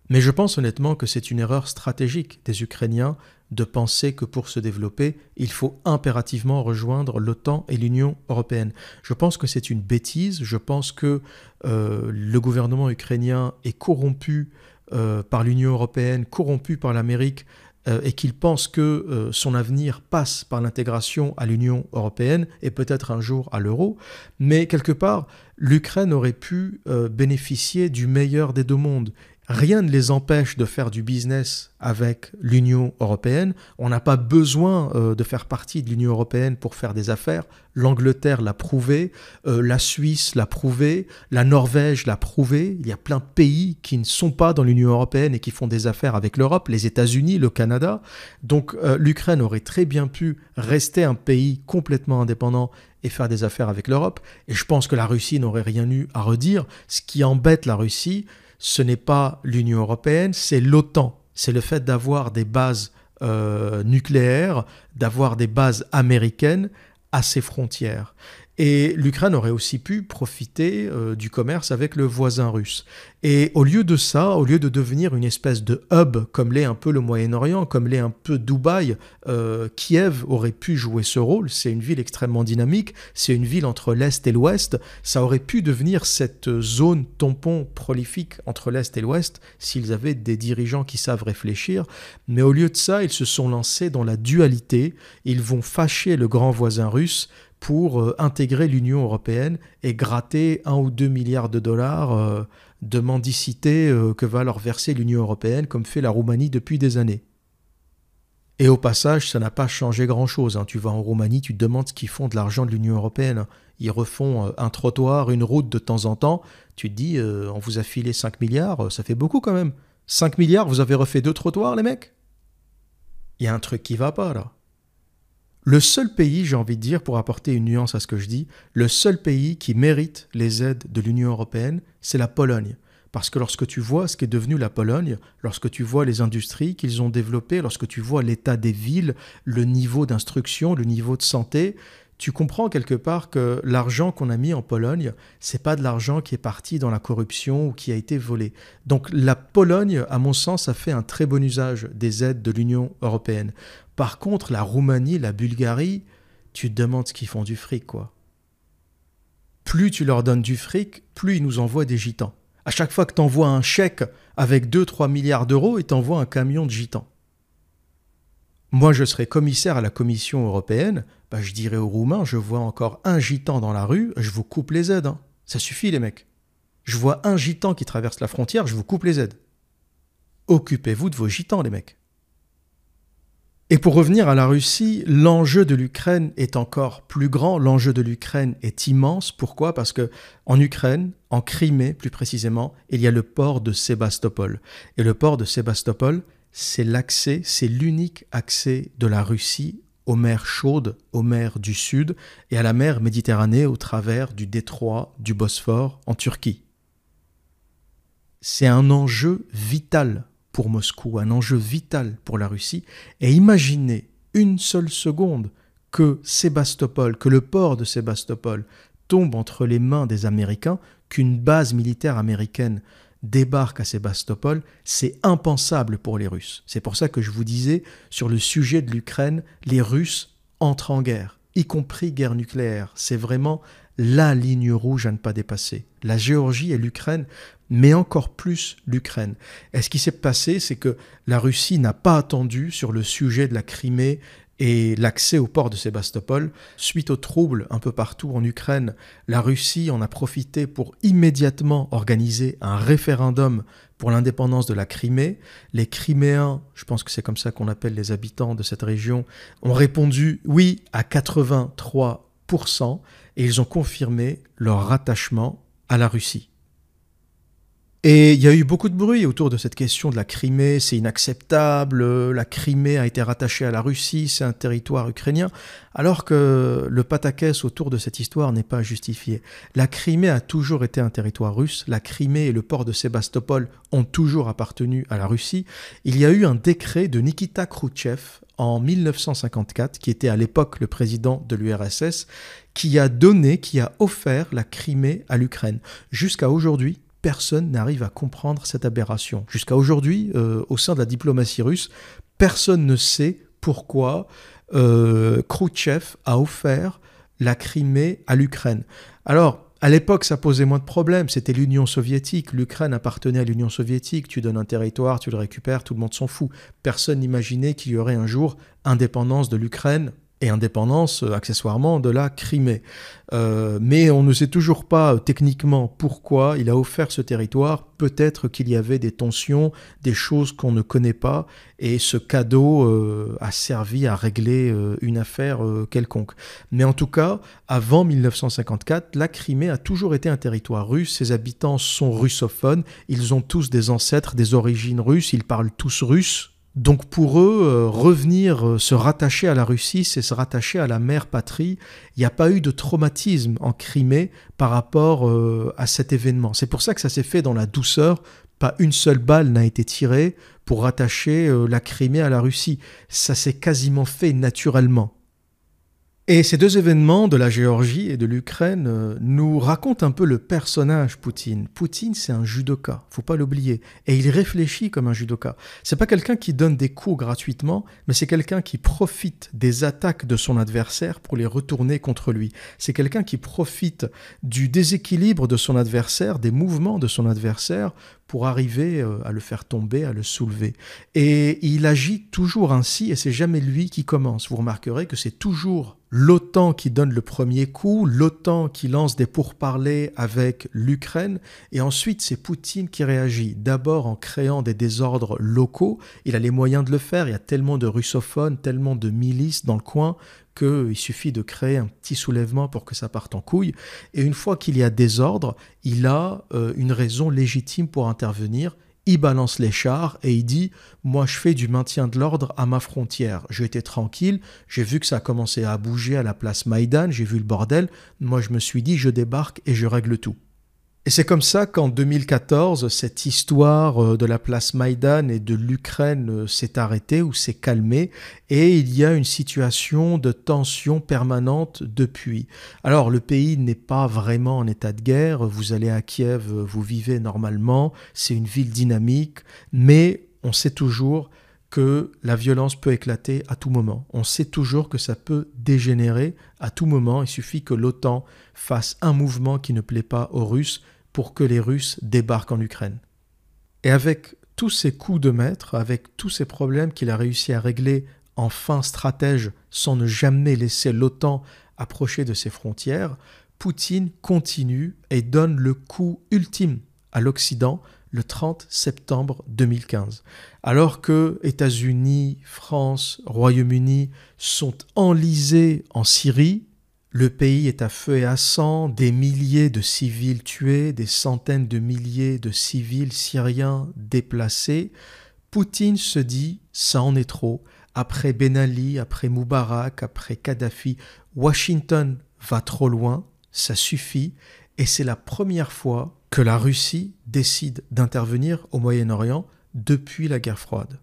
Mais je pense honnêtement que c'est une erreur stratégique des Ukrainiens de penser que pour se développer, il faut impérativement rejoindre l'OTAN et l'Union européenne. Je pense que c'est une bêtise, je pense que euh, le gouvernement ukrainien est corrompu euh, par l'Union européenne, corrompu par l'Amérique, euh, et qu'il pense que son avenir passe par l'intégration à l'Union européenne et peut-être un jour à l'euro. Mais quelque part, l'Ukraine aurait pu bénéficier du meilleur des deux mondes Rien ne les empêche de faire du business avec l'Union européenne. On n'a pas besoin euh, de faire partie de l'Union européenne pour faire des affaires. L'Angleterre l'a prouvé, euh, la Suisse l'a prouvé, la Norvège l'a prouvé. Il y a plein de pays qui ne sont pas dans l'Union européenne et qui font des affaires avec l'Europe, les États-Unis, le Canada. Donc euh, l'Ukraine aurait très bien pu rester un pays complètement indépendant et faire des affaires avec l'Europe. Et je pense que la Russie n'aurait rien eu à redire. Ce qui embête la Russie, ce n'est pas l'Union européenne, c'est l'OTAN. C'est le fait d'avoir des bases euh, nucléaires, d'avoir des bases américaines à ses frontières. Et l'Ukraine aurait aussi pu profiter euh, du commerce avec le voisin russe. Et au lieu de ça, au lieu de devenir une espèce de hub comme l'est un peu le Moyen-Orient, comme l'est un peu Dubaï, euh, Kiev aurait pu jouer ce rôle. C'est une ville extrêmement dynamique, c'est une ville entre l'Est et l'Ouest. Ça aurait pu devenir cette zone tampon prolifique entre l'Est et l'Ouest s'ils avaient des dirigeants qui savent réfléchir. Mais au lieu de ça, ils se sont lancés dans la dualité. Ils vont fâcher le grand voisin russe pour euh, intégrer l'Union européenne et gratter un ou deux milliards de dollars euh, de mendicité euh, que va leur verser l'Union européenne, comme fait la Roumanie depuis des années. Et au passage, ça n'a pas changé grand-chose. Hein. Tu vas en Roumanie, tu te demandes ce qu'ils font de l'argent de l'Union européenne. Ils refont un trottoir, une route de temps en temps. Tu te dis, on vous a filé 5 milliards, ça fait beaucoup quand même. 5 milliards, vous avez refait deux trottoirs, les mecs? Il y a un truc qui va pas là. Le seul pays, j'ai envie de dire, pour apporter une nuance à ce que je dis, le seul pays qui mérite les aides de l'Union européenne, c'est la Pologne. Parce que lorsque tu vois ce qu'est devenu la Pologne, lorsque tu vois les industries qu'ils ont développées, lorsque tu vois l'état des villes, le niveau d'instruction, le niveau de santé, tu comprends quelque part que l'argent qu'on a mis en Pologne, c'est pas de l'argent qui est parti dans la corruption ou qui a été volé. Donc la Pologne, à mon sens, a fait un très bon usage des aides de l'Union européenne. Par contre, la Roumanie, la Bulgarie, tu te demandes ce qu'ils font du fric, quoi. Plus tu leur donnes du fric, plus ils nous envoient des gitans. À chaque fois que tu envoies un chèque avec 2-3 milliards d'euros, ils t'envoient un camion de gitans. Moi, je serais commissaire à la Commission européenne, bah, je dirais aux Roumains, je vois encore un gitan dans la rue, je vous coupe les aides. Hein. Ça suffit, les mecs. Je vois un gitan qui traverse la frontière, je vous coupe les aides. Occupez-vous de vos gitans, les mecs. Et pour revenir à la Russie, l'enjeu de l'Ukraine est encore plus grand, l'enjeu de l'Ukraine est immense. Pourquoi? Parce que en Ukraine, en Crimée plus précisément, il y a le port de Sébastopol. Et le port de Sébastopol, c'est l'accès, c'est l'unique accès de la Russie aux mers chaudes, aux mers du Sud et à la mer Méditerranée au travers du détroit du Bosphore en Turquie. C'est un enjeu vital pour Moscou, un enjeu vital pour la Russie, et imaginez une seule seconde que Sébastopol, que le port de Sébastopol tombe entre les mains des Américains, qu'une base militaire américaine débarque à Sébastopol, c'est impensable pour les Russes. C'est pour ça que je vous disais, sur le sujet de l'Ukraine, les Russes entre en guerre, y compris guerre nucléaire. C'est vraiment la ligne rouge à ne pas dépasser. La Géorgie et l'Ukraine, mais encore plus l'Ukraine. Et ce qui s'est passé, c'est que la Russie n'a pas attendu sur le sujet de la Crimée et l'accès au port de Sébastopol. Suite aux troubles un peu partout en Ukraine, la Russie en a profité pour immédiatement organiser un référendum pour l'indépendance de la Crimée. Les Criméens, je pense que c'est comme ça qu'on appelle les habitants de cette région, ont répondu oui à 83% et ils ont confirmé leur rattachement à la Russie. Et il y a eu beaucoup de bruit autour de cette question de la Crimée, c'est inacceptable, la Crimée a été rattachée à la Russie, c'est un territoire ukrainien, alors que le pataquès autour de cette histoire n'est pas justifié. La Crimée a toujours été un territoire russe, la Crimée et le port de Sébastopol ont toujours appartenu à la Russie. Il y a eu un décret de Nikita Khrouchtchev en 1954, qui était à l'époque le président de l'URSS, qui a donné, qui a offert la Crimée à l'Ukraine. Jusqu'à aujourd'hui, personne n'arrive à comprendre cette aberration. Jusqu'à aujourd'hui, euh, au sein de la diplomatie russe, personne ne sait pourquoi euh, Khrouchtchev a offert la Crimée à l'Ukraine. Alors, à l'époque, ça posait moins de problèmes. C'était l'Union soviétique. L'Ukraine appartenait à l'Union soviétique. Tu donnes un territoire, tu le récupères, tout le monde s'en fout. Personne n'imaginait qu'il y aurait un jour indépendance de l'Ukraine et indépendance euh, accessoirement de la Crimée. Euh, mais on ne sait toujours pas euh, techniquement pourquoi il a offert ce territoire. Peut-être qu'il y avait des tensions, des choses qu'on ne connaît pas, et ce cadeau a servi à régler une affaire quelconque. Mais en tout cas, avant 1954, la Crimée a toujours été un territoire russe. Ses habitants sont russophones. Ils ont tous des ancêtres, des origines russes. Ils parlent tous russe donc pour eux, euh, revenir, euh, se rattacher à la Russie, c'est se rattacher à la mère patrie. Il n'y a pas eu de traumatisme en Crimée par rapport euh, à cet événement. C'est pour ça que ça s'est fait dans la douceur. Pas une seule balle n'a été tirée pour rattacher la Crimée à la Russie. Ça s'est quasiment fait naturellement. Et ces deux événements de la Géorgie et de l'Ukraine euh, nous racontent un peu le personnage Poutine. Poutine, c'est un judoka, faut pas l'oublier, et il réfléchit comme un judoka. C'est pas quelqu'un qui donne des coups gratuitement, mais c'est quelqu'un qui profite des attaques de son adversaire pour les retourner contre lui. C'est quelqu'un qui profite du déséquilibre de son adversaire, des mouvements de son adversaire pour arriver euh, à le faire tomber, à le soulever. Et il agit toujours ainsi, et c'est jamais lui qui commence. Vous remarquerez que c'est toujours l'OTAN qui donne le premier coup, l'OTAN qui lance des pourparlers avec l'Ukraine, et ensuite c'est Poutine qui réagit, d'abord en créant des désordres locaux, il a les moyens de le faire, il y a tellement de russophones, tellement de milices dans le coin qu'il suffit de créer un petit soulèvement pour que ça parte en couille. Et une fois qu'il y a désordre, il a euh, une raison légitime pour intervenir. Il balance les chars et il dit Moi, je fais du maintien de l'ordre à ma frontière. Été tranquille, j'ai vu que ça a commencé à bouger à la place Maïdan, j'ai vu le bordel. Moi, je me suis dit Je débarque et je règle tout. Et c'est comme ça qu'en 2014, cette histoire euh, de la place Maïdan et de l'Ukraine euh, s'est arrêtée ou s'est calmée et il y a une situation de tension permanente depuis. Alors le pays n'est pas vraiment en état de guerre, vous allez à Kiev, vous vivez normalement, c'est une ville dynamique, mais on sait toujours que la violence peut éclater à tout moment. On sait toujours que ça peut dégénérer à tout moment. Il suffit que l'OTAN fasse un mouvement qui ne plaît pas aux Russes pour que les Russes débarquent en Ukraine. Et avec tous ces coups de maître, avec tous ces problèmes qu'il a réussi à régler en fin stratège sans ne jamais laisser l'OTAN approcher de ses frontières, Poutine continue et donne le coup ultime à l'Occident le 30 septembre 2015. Alors que États-Unis, France, Royaume-Uni sont enlisés en Syrie, le pays est à feu et à sang, des milliers de civils tués, des centaines de milliers de civils syriens déplacés. Poutine se dit, ça en est trop. Après Ben Ali, après Moubarak, après Kadhafi, Washington va trop loin, ça suffit, et c'est la première fois que la Russie décide d'intervenir au Moyen-Orient depuis la guerre froide.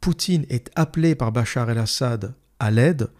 Poutine est appelé par Bachar el-Assad à l'aide,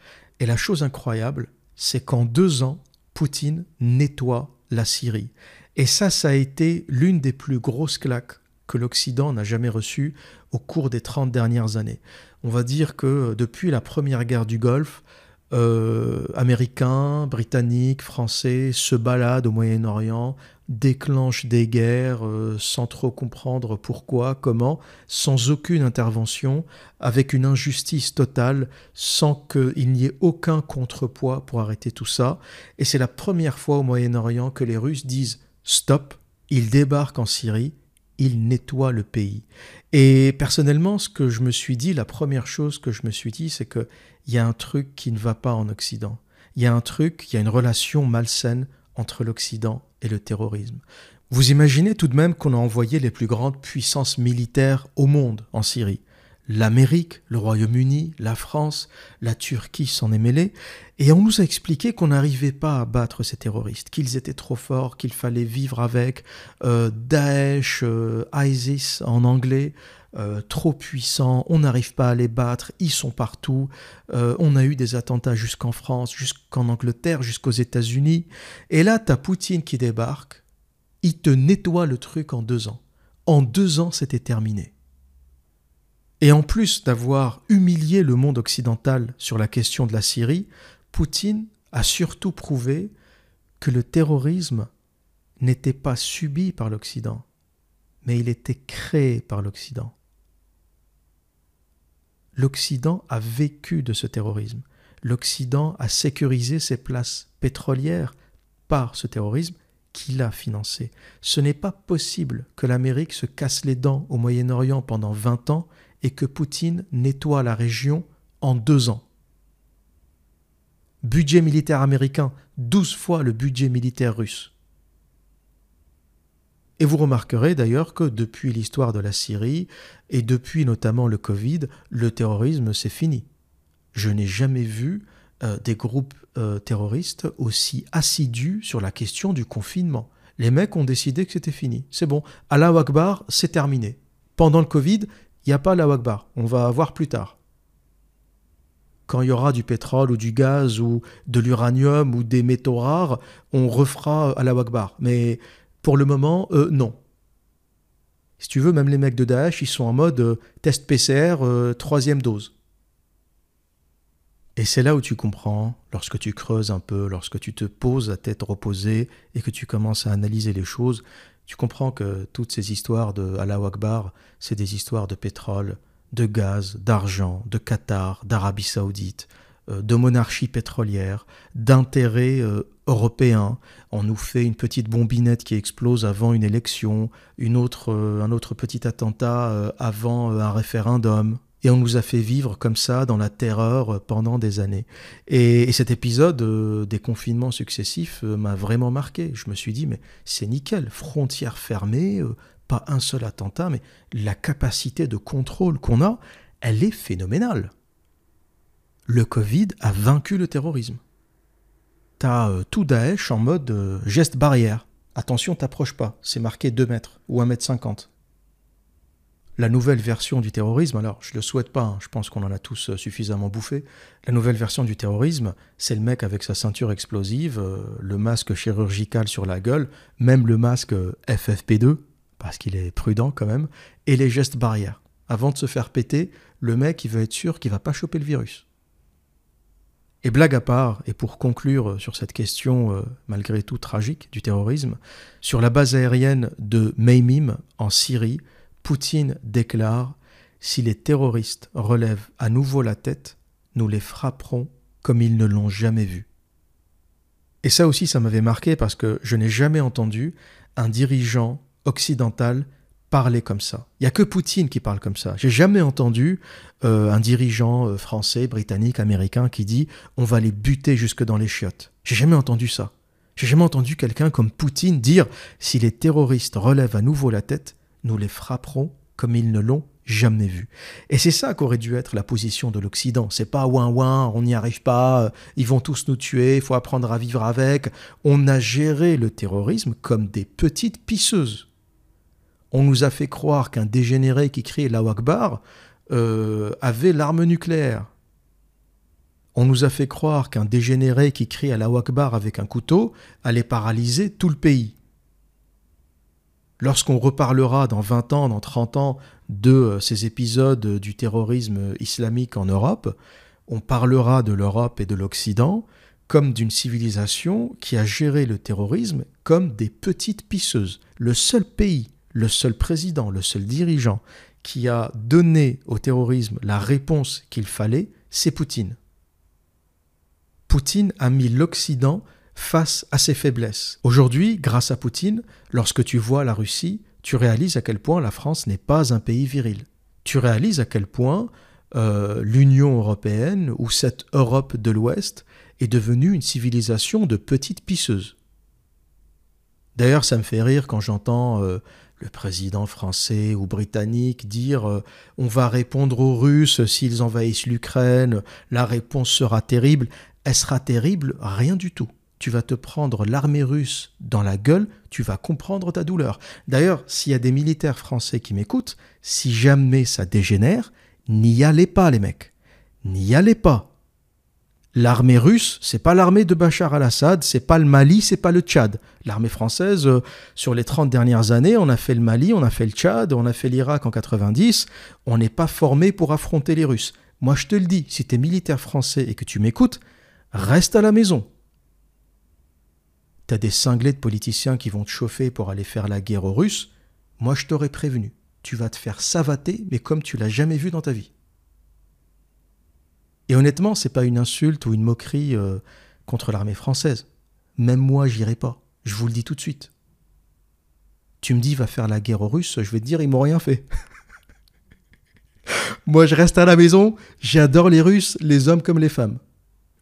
et la chose incroyable, c'est qu'en deux ans, Poutine nettoie la Syrie. Et ça, ça a été l'une des plus grosses claques que l'Occident n'a jamais reçu au cours des 30 dernières années. On va dire que depuis la première guerre du Golfe, euh, Américains, Britanniques, Français se baladent au Moyen-Orient, déclenchent des guerres euh, sans trop comprendre pourquoi, comment, sans aucune intervention, avec une injustice totale, sans qu'il n'y ait aucun contrepoids pour arrêter tout ça. Et c'est la première fois au Moyen-Orient que les Russes disent stop, ils débarquent en Syrie, ils nettoient le pays. Et personnellement, ce que je me suis dit, la première chose que je me suis dit, c'est qu'il y a un truc qui ne va pas en Occident. Il y a un truc, il y a une relation malsaine entre l'Occident et le terrorisme. Vous imaginez tout de même qu'on a envoyé les plus grandes puissances militaires au monde en Syrie l'Amérique, le Royaume-Uni, la France, la Turquie s'en est mêlée, et on nous a expliqué qu'on n'arrivait pas à battre ces terroristes, qu'ils étaient trop forts, qu'il fallait vivre avec euh, Daesh, euh, ISIS en anglais, euh, trop puissants, on n'arrive pas à les battre, ils sont partout, on a eu des attentats jusqu'en France, jusqu'en Angleterre, jusqu'aux États-Unis, et là, t'as Poutine qui débarque, il te nettoie le truc en deux ans. En deux ans, c'était terminé. Et en plus d'avoir humilié le monde occidental sur la question de la Syrie, Poutine a surtout prouvé que le terrorisme n'était pas subi par l'Occident, mais il était créé par l'Occident. L'Occident a vécu de ce terrorisme. L'Occident a sécurisé ses places pétrolières par ce terrorisme qu'il a financé. Ce n'est pas possible que l'Amérique se casse les dents au Moyen-Orient pendant 20 ans et que Poutine nettoie la région en deux ans. Budget militaire américain, 12 fois le budget militaire russe. Et vous remarquerez d'ailleurs que depuis l'histoire de la Syrie, et depuis notamment le Covid, le terrorisme c'est fini. Je n'ai jamais vu euh, des groupes euh, terroristes aussi assidus sur la question du confinement. Les mecs ont décidé que c'était fini. C'est bon. Allah Akbar, c'est terminé. Pendant le Covid, il n'y a pas la Wakbar. On va voir plus tard. Quand il y aura du pétrole ou du gaz ou de l'uranium ou des métaux rares, on refera à la Wakbar. Mais pour le moment, euh, non. Si tu veux, même les mecs de Daesh, ils sont en mode euh, test PCR, euh, troisième dose. Et c'est là où tu comprends, lorsque tu creuses un peu, lorsque tu te poses la tête reposée et que tu commences à analyser les choses, tu comprends que toutes ces histoires de Allah Akbar, c'est des histoires de pétrole, de gaz, d'argent, de Qatar, d'Arabie saoudite, euh, de monarchie pétrolière, d'intérêts euh, européens. On nous fait une petite bombinette qui explose avant une élection, une euh, un autre petit attentat avant un référendum. Et on nous a fait vivre comme ça dans la terreur pendant des années. Et, cet épisode euh, des confinements successifs euh, m'a vraiment marqué. Je me suis dit, mais c'est nickel, frontières fermées, euh, pas un seul attentat, mais la capacité de contrôle qu'on a, elle est phénoménale. Le Covid a vaincu le terrorisme. T'as tout Daesh en mode geste barrière. Attention, t'approches pas, c'est marqué 2 mètres ou 1 mètre 50 la nouvelle version du terrorisme, alors je le souhaite pas, hein, je pense qu'on en a tous euh, suffisamment bouffé, la nouvelle version du terrorisme, c'est le mec avec sa ceinture explosive, euh, le masque chirurgical sur la gueule, même le masque euh, FFP2, parce qu'il est prudent quand même, et les gestes barrières. Avant de se faire péter, le mec il veut être sûr qu'il va pas choper le virus. Et blague à part, et pour conclure sur cette question malgré tout tragique du terrorisme, sur la base aérienne de Meimim en Syrie, Poutine déclare Si les terroristes relèvent à nouveau la tête, nous les frapperons comme ils ne l'ont jamais vu. Et ça aussi, ça m'avait marqué parce que je n'ai jamais entendu un dirigeant occidental parler comme ça. Il n'y a que Poutine qui parle comme ça. J'ai jamais entendu euh, un dirigeant euh, français, britannique, américain qui dit on va les buter jusque dans les chiottes. J'ai jamais entendu ça. J'ai jamais entendu quelqu'un comme Poutine dire si les terroristes relèvent à nouveau la tête, nous les frapperons comme ils ne l'ont jamais vu. Et c'est ça qu'aurait dû être la position de l'Occident. C'est pas ouin ouin, on n'y arrive pas, ils vont tous nous tuer, il faut apprendre à vivre avec. On a géré le terrorisme comme des petites pisseuses. On nous a fait croire qu'un dégénéré qui criait la Akbar euh, avait l'arme nucléaire. On nous a fait croire qu'un dégénéré qui crie à la Akbar avec un couteau allait paralyser tout le pays. Lorsqu'on reparlera dans 20 ans, dans 30 ans de euh, ces épisodes du terrorisme islamique en Europe, on parlera de l'Europe et de l'Occident comme d'une civilisation qui a géré le terrorisme comme des petites pisseuses. Le seul pays, le seul président, le seul dirigeant qui a donné au terrorisme la réponse qu'il fallait, c'est Poutine. Poutine a mis l'Occident face à ses faiblesses. Aujourd'hui, grâce à Poutine, lorsque tu vois la Russie, tu réalises à quel point la France n'est pas un pays viril. Tu réalises à quel point euh, l'Union européenne ou cette Europe de l'Ouest est devenue une civilisation de petites pisseuses. D'ailleurs, ça me fait rire quand j'entends euh, le président français ou britannique dire euh, on va répondre aux Russes s'ils envahissent l'Ukraine, la réponse sera terrible. Elle sera terrible, rien du tout. Tu vas te prendre l'armée russe dans la gueule, tu vas comprendre ta douleur. D'ailleurs, s'il y a des militaires français qui m'écoutent, si jamais ça dégénère, n'y allez pas les mecs. N'y allez pas. L'armée russe, c'est pas l'armée de Bachar al-Assad, c'est pas le Mali, c'est pas le Tchad. L'armée française, euh, sur les 30 dernières années, on a fait le Mali, on a fait le Tchad, on a fait l'Irak en 90. On n'est pas formé pour affronter les Russes. Moi, je te le dis, si tu es militaire français et que tu m'écoutes, reste à la maison. Tu as des cinglés de politiciens qui vont te chauffer pour aller faire la guerre aux Russes. Moi, je t'aurais prévenu. Tu vas te faire savater, mais comme tu l'as jamais vu dans ta vie. Et honnêtement, c'est pas une insulte ou une moquerie euh, contre l'armée française. Même moi, j'irai pas. Je vous le dis tout de suite. Tu me dis va faire la guerre aux Russes, je vais te dire ils m'ont rien fait. moi, je reste à la maison. J'adore les Russes, les hommes comme les femmes.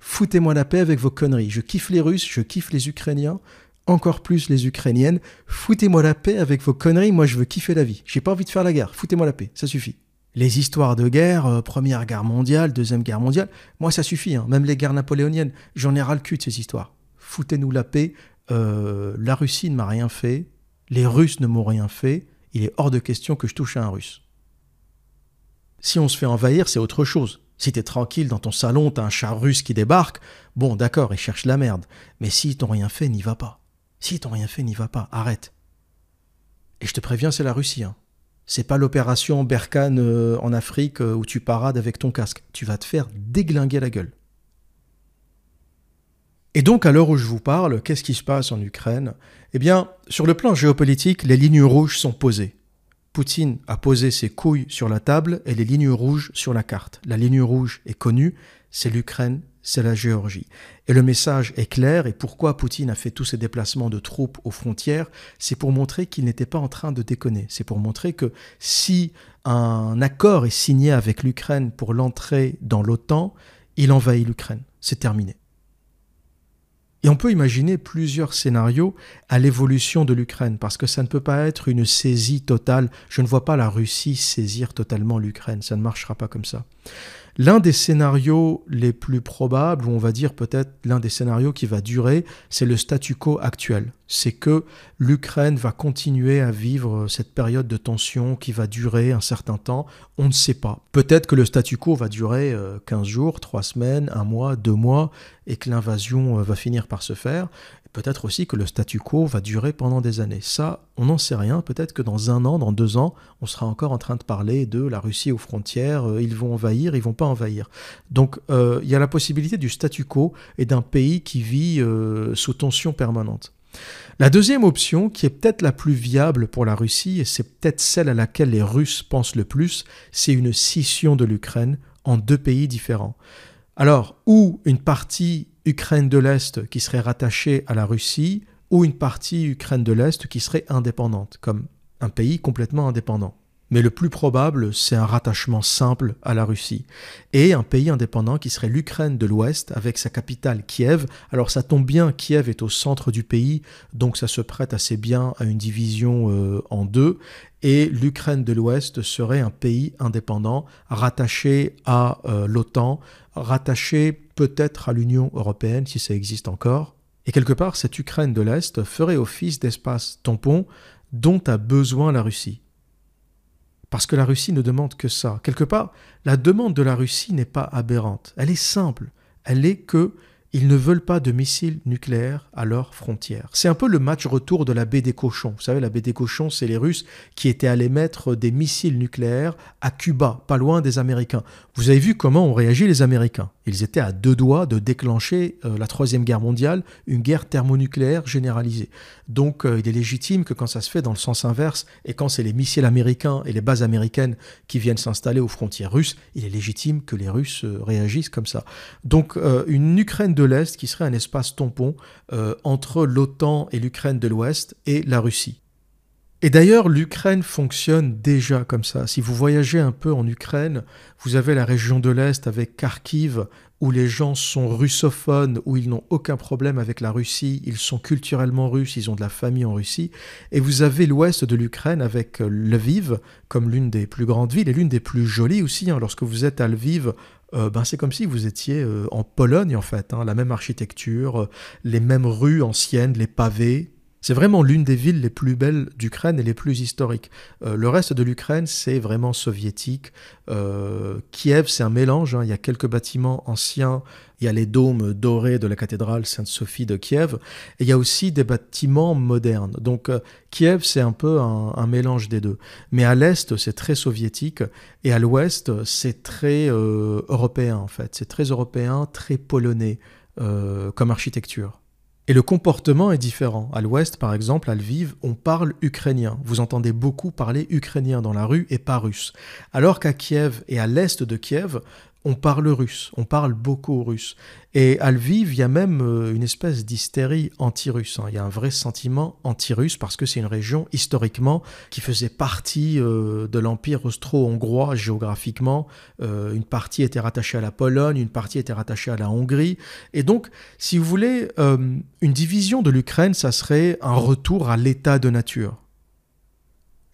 Foutez-moi la paix avec vos conneries. Je kiffe les Russes, je kiffe les Ukrainiens, encore plus les Ukrainiennes. Foutez-moi la paix avec vos conneries. Moi, je veux kiffer la vie. J'ai pas envie de faire la guerre. Foutez-moi la paix. Ça suffit les histoires de guerre, euh, Première Guerre mondiale, Deuxième Guerre mondiale, moi ça suffit, hein. même les guerres napoléoniennes, j'en ai ras le cul de ces histoires. Foutez-nous la paix, euh, la Russie ne m'a rien fait, les Russes ne m'ont rien fait, il est hors de question que je touche à un Russe. Si on se fait envahir, c'est autre chose. Si t'es tranquille dans ton salon, t'as un char russe qui débarque, bon d'accord, il cherche la merde. Mais s'ils t'ont rien fait, n'y va pas. S'ils t'ont rien fait, n'y va pas, arrête. Et je te préviens, c'est la Russie. Hein. C'est pas l'opération Berkane euh, en Afrique euh, où tu parades avec ton casque. Tu vas te faire déglinguer la gueule. Et donc, à l'heure où je vous parle, qu'est-ce qui se passe en Ukraine? Eh bien, sur le plan géopolitique, les lignes rouges sont posées. Poutine a posé ses couilles sur la table et les lignes rouges sur la carte. La ligne rouge est connue, c'est l'Ukraine c'est la Géorgie. Et le message est clair, et pourquoi Poutine a fait tous ces déplacements de troupes aux frontières, c'est pour montrer qu'il n'était pas en train de déconner. C'est pour montrer que si un accord est signé avec l'Ukraine pour l'entrée dans l'OTAN, il envahit l'Ukraine. C'est terminé. Et on peut imaginer plusieurs scénarios à l'évolution de l'Ukraine, parce que ça ne peut pas être une saisie totale. Je ne vois pas la Russie saisir totalement l'Ukraine, ça ne marchera pas comme ça. L'un des scénarios les plus probables, ou on va dire peut-être l'un des scénarios qui va durer, c'est le statu quo actuel. C'est que l'Ukraine va continuer à vivre cette période de tension qui va durer un certain temps. On ne sait pas. Peut-être que le statu quo va durer 15 euh, jours, 3 semaines, 1 mois, 2 mois, et que l'invasion euh, va finir par se faire. Peut-être aussi que le statu quo va durer pendant des années. Ça, on n'en sait rien. Peut-être que dans un an, dans deux ans, on sera encore en train de parler de la Russie aux frontières. Euh, ils vont envahir, ils vont pas envahir. Donc, euh, il y a la possibilité du statu quo et d'un pays qui vit euh, sous tension permanente. La deuxième option, qui est peut-être la plus viable pour la Russie, et c'est peut-être celle à laquelle les Russes pensent le plus, c'est une scission de l'Ukraine en deux pays différents. Alors, ou une partie Ukraine de l'Est qui serait rattachée à la Russie, ou une partie Ukraine de l'Est qui serait indépendante, comme un pays complètement indépendant. Mais le plus probable, c'est un rattachement simple à la Russie. Et un pays indépendant qui serait l'Ukraine de l'Ouest, avec sa capitale Kiev. Alors ça tombe bien, Kiev est au centre du pays, donc ça se prête assez bien à une division euh, en deux. Et l'Ukraine de l'Ouest serait un pays indépendant, rattaché à euh, l'OTAN, rattaché peut-être à l'Union européenne si ça existe encore. Et quelque part, cette Ukraine de l'Est ferait office d'espace tampon dont a besoin la Russie. Parce que la Russie ne demande que ça. Quelque part, la demande de la Russie n'est pas aberrante. Elle est simple. Elle est que Ils ne veulent pas de missiles nucléaires à leurs frontières. C'est un peu le match retour de la baie des cochons. Vous savez, la baie des cochons, c'est les Russes qui étaient allés mettre des missiles nucléaires à Cuba, pas loin des Américains. Vous avez vu comment ont réagi les Américains. Ils étaient à deux doigts de déclencher euh, la Troisième Guerre mondiale, une guerre thermonucléaire généralisée. Donc euh, il est légitime que quand ça se fait dans le sens inverse, et quand c'est les missiles américains et les bases américaines qui viennent s'installer aux frontières russes, il est légitime que les Russes euh, réagissent comme ça. Donc une Ukraine de l'Est qui serait un espace tampon entre l'OTAN et l'Ukraine de l'Ouest et la Russie. Et d'ailleurs, l'Ukraine fonctionne déjà comme ça. Si vous voyagez un peu en Ukraine, vous avez la région de l'Est avec Kharkiv, où les gens sont russophones, où ils n'ont aucun problème avec la Russie, ils sont culturellement russes, ils ont de la famille en Russie. Et vous avez l'ouest de l'Ukraine avec Lviv, comme l'une des plus grandes villes et l'une des plus jolies aussi. Hein. Lorsque vous êtes à Lviv, euh, ben c'est comme si vous étiez euh, en Pologne en fait. Hein. La même architecture, euh, les mêmes rues anciennes, les pavés, c'est vraiment l'une des villes les plus belles d'Ukraine et les plus historiques. Euh, le reste de l'Ukraine, c'est vraiment soviétique. Euh, Kiev, c'est un mélange. Hein. Il y a quelques bâtiments anciens. Il y a les dômes dorés de la cathédrale Sainte-Sophie de Kiev. Et il y a aussi des bâtiments modernes. Donc euh, Kiev, c'est un peu un, mélange des deux. Mais à l'est, c'est très soviétique. Et à l'ouest, c'est très européen, en fait. C'est très européen, très polonais comme architecture. Et le comportement est différent. À l'ouest, par exemple, à Lviv, on parle ukrainien. Vous entendez beaucoup parler ukrainien dans la rue et pas russe. Alors qu'à Kiev et à l'est de Kiev, on parle russe, on parle beaucoup russe. Et à Lviv, il y a même euh, une espèce d'hystérie anti-russe. Hein. Il y a un vrai sentiment anti-russe parce que c'est une région historiquement qui faisait partie euh, de l'empire austro-hongrois géographiquement. Euh, une partie était rattachée à la Pologne, une partie était rattachée à la Hongrie. Et donc, si vous voulez, une division de l'Ukraine, ça serait un retour à l'état de nature.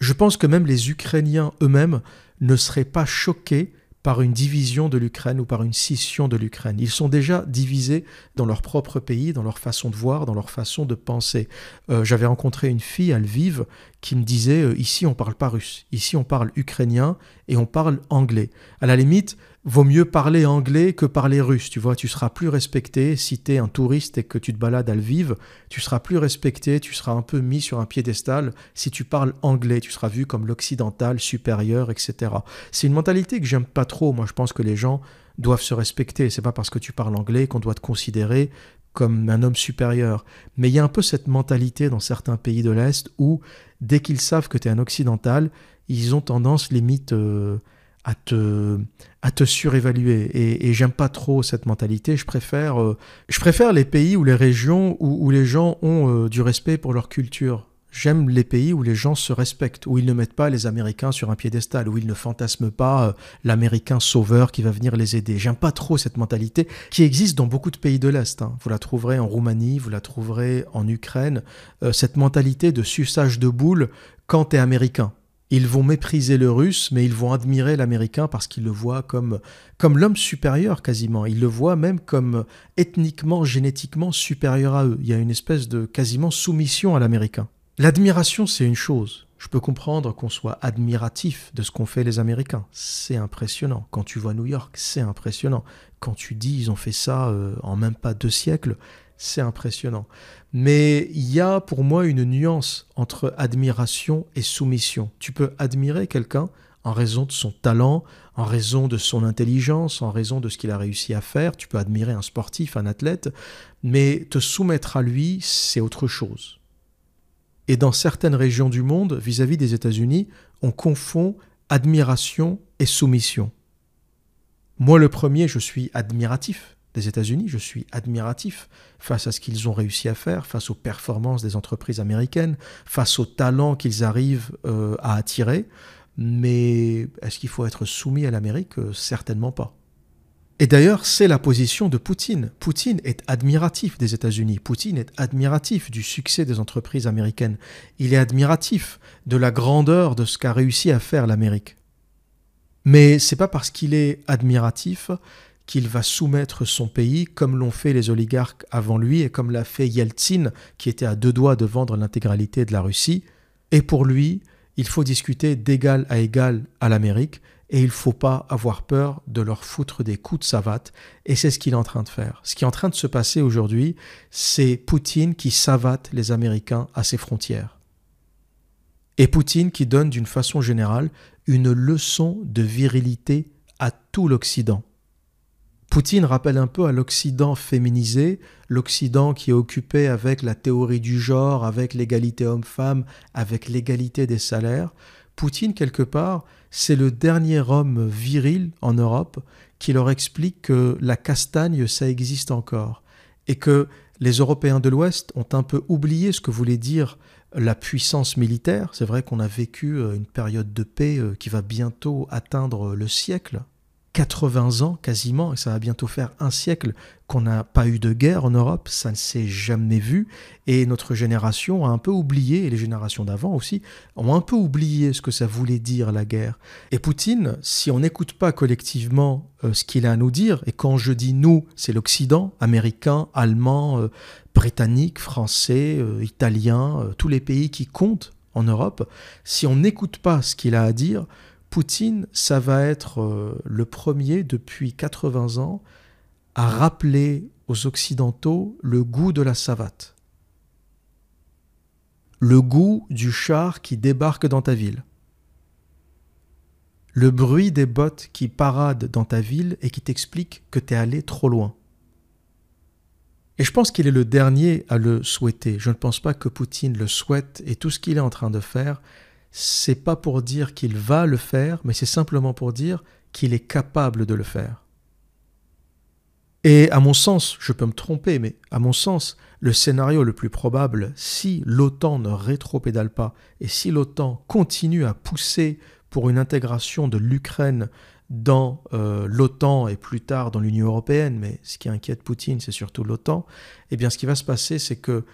Je pense que même les Ukrainiens eux-mêmes ne seraient pas choqués par une division de l'Ukraine ou par une scission de l'Ukraine. Ils sont déjà divisés dans leur propre pays, dans leur façon de voir, dans leur façon de penser. Euh, j'avais rencontré une fille à Lviv qui me disait euh, ici on parle pas russe, ici on parle ukrainien et on parle anglais. À la limite, vaut mieux parler anglais que parler russe, tu vois, tu seras plus respecté si tu es un touriste et que tu te balades à Lviv, tu seras plus respecté, tu seras un peu mis sur un piédestal si tu parles anglais, tu seras vu comme l'occidental supérieur, etc. C'est une mentalité que j'aime pas trop, moi je pense que les gens doivent se respecter, c'est pas parce que tu parles anglais qu'on doit te considérer comme un homme supérieur. Mais il y a un peu cette mentalité dans certains pays de l'Est où, dès qu'ils savent que tu es un occidental, ils ont tendance limite euh, à te, à te surévaluer. Et, j'aime pas trop cette mentalité. Je préfère, euh, je préfère les pays ou les régions où, les gens ont euh, du respect pour leur culture. J'aime les pays où les gens se respectent, où ils ne mettent pas les Américains sur un piédestal, où ils ne fantasment pas euh, l'Américain sauveur qui va venir les aider. J'aime pas trop cette mentalité qui existe dans beaucoup de pays de l'Est. Hein. Vous la trouverez en Roumanie, vous la trouverez en Ukraine. cette mentalité de suçage de boule quand tu es américain. Ils vont mépriser le russe, mais ils vont admirer l'américain parce qu'ils le voient comme, comme l'homme supérieur quasiment. Ils le voient même comme ethniquement, génétiquement supérieur à eux. Il y a une espèce de quasiment soumission à l'américain. L'admiration, c'est une chose. Je peux comprendre qu'on soit admiratif de ce qu'ont fait les Américains. C'est impressionnant. Quand tu vois New York, c'est impressionnant. Quand tu dis ils ont fait ça euh, en même pas deux siècles, c'est impressionnant. Mais il y a pour moi une nuance entre admiration et soumission. Tu peux admirer quelqu'un en raison de son talent, en raison de son intelligence, en raison de ce qu'il a réussi à faire. Tu peux admirer un sportif, un athlète, mais te soumettre à lui, c'est autre chose. Et dans certaines régions du monde, vis-à-vis des États-Unis, on confond admiration et soumission. Moi, le premier, je suis admiratif des États-Unis. Je suis admiratif face à ce qu'ils ont réussi à faire, face aux performances des entreprises américaines, face au talent qu'ils arrivent euh, à attirer. Mais est-ce qu'il faut être soumis à l'Amérique? Euh, Certainement pas. Et d'ailleurs, c'est la position de Poutine. Poutine est admiratif des États-Unis. Poutine est admiratif du succès des entreprises américaines. Il est admiratif de la grandeur de ce qu'a réussi à faire l'Amérique. Mais c'est pas parce qu'il est admiratif qu'il va soumettre son pays comme l'ont fait les oligarques avant lui et comme l'a fait Yeltsin qui était à deux doigts de vendre l'intégralité de la Russie. Et pour lui, il faut discuter d'égal à égal à l'Amérique et il ne faut pas avoir peur de leur foutre des coups de savate, et c'est ce qu'il est en train de faire. Ce qui est en train de se passer aujourd'hui, c'est Poutine qui savate les Américains à ses frontières. Et Poutine qui donne d'une façon générale une leçon de virilité à tout l'Occident. Poutine rappelle un peu à l'Occident féminisé, l'Occident qui est occupé avec la théorie du genre, avec l'égalité homme-femme, avec l'égalité des salaires. Poutine, quelque part, c'est le dernier homme viril en Europe qui leur explique que la castagne, ça existe encore, et que les Européens de l'Ouest ont un peu oublié ce que voulait dire la puissance militaire. C'est vrai qu'on a vécu euh, une période de paix euh, qui va bientôt atteindre le siècle, 80 ans quasiment, et ça va bientôt faire un siècle qu'on n'a pas eu de guerre en Europe, ça ne s'est jamais vu, et notre génération a un peu oublié, et les générations d'avant aussi, ont un peu oublié ce que ça voulait dire la guerre. Et Poutine, si on n'écoute pas collectivement euh, ce qu'il a à nous dire, et quand je dis nous, c'est l'Occident, américain, allemand, euh, britannique, français, euh, italien, tous les pays qui comptent en Europe, si on n'écoute pas ce qu'il a à dire, Poutine, ça va être euh, le premier depuis 80 ans à rappeler aux Occidentaux le goût de la savate, le goût du char qui débarque dans ta ville, le bruit des bottes qui paradent dans ta ville et qui t'expliquent que tu es allé trop loin. Et je pense qu'il est le dernier à le souhaiter. Je ne pense pas que Poutine le souhaite et tout ce qu'il est en train de faire, c'est pas pour dire qu'il va le faire, mais c'est simplement pour dire qu'il est capable de le faire. Et à mon sens, je peux me tromper, mais à mon sens, le scénario le plus probable, si l'OTAN ne rétropédale pas et si l'OTAN continue à pousser pour une intégration de l'Ukraine dans euh, l'OTAN et plus tard dans l'Union européenne, mais ce qui inquiète Poutine, c'est surtout l'OTAN, eh bien ce qui va se passer, c'est que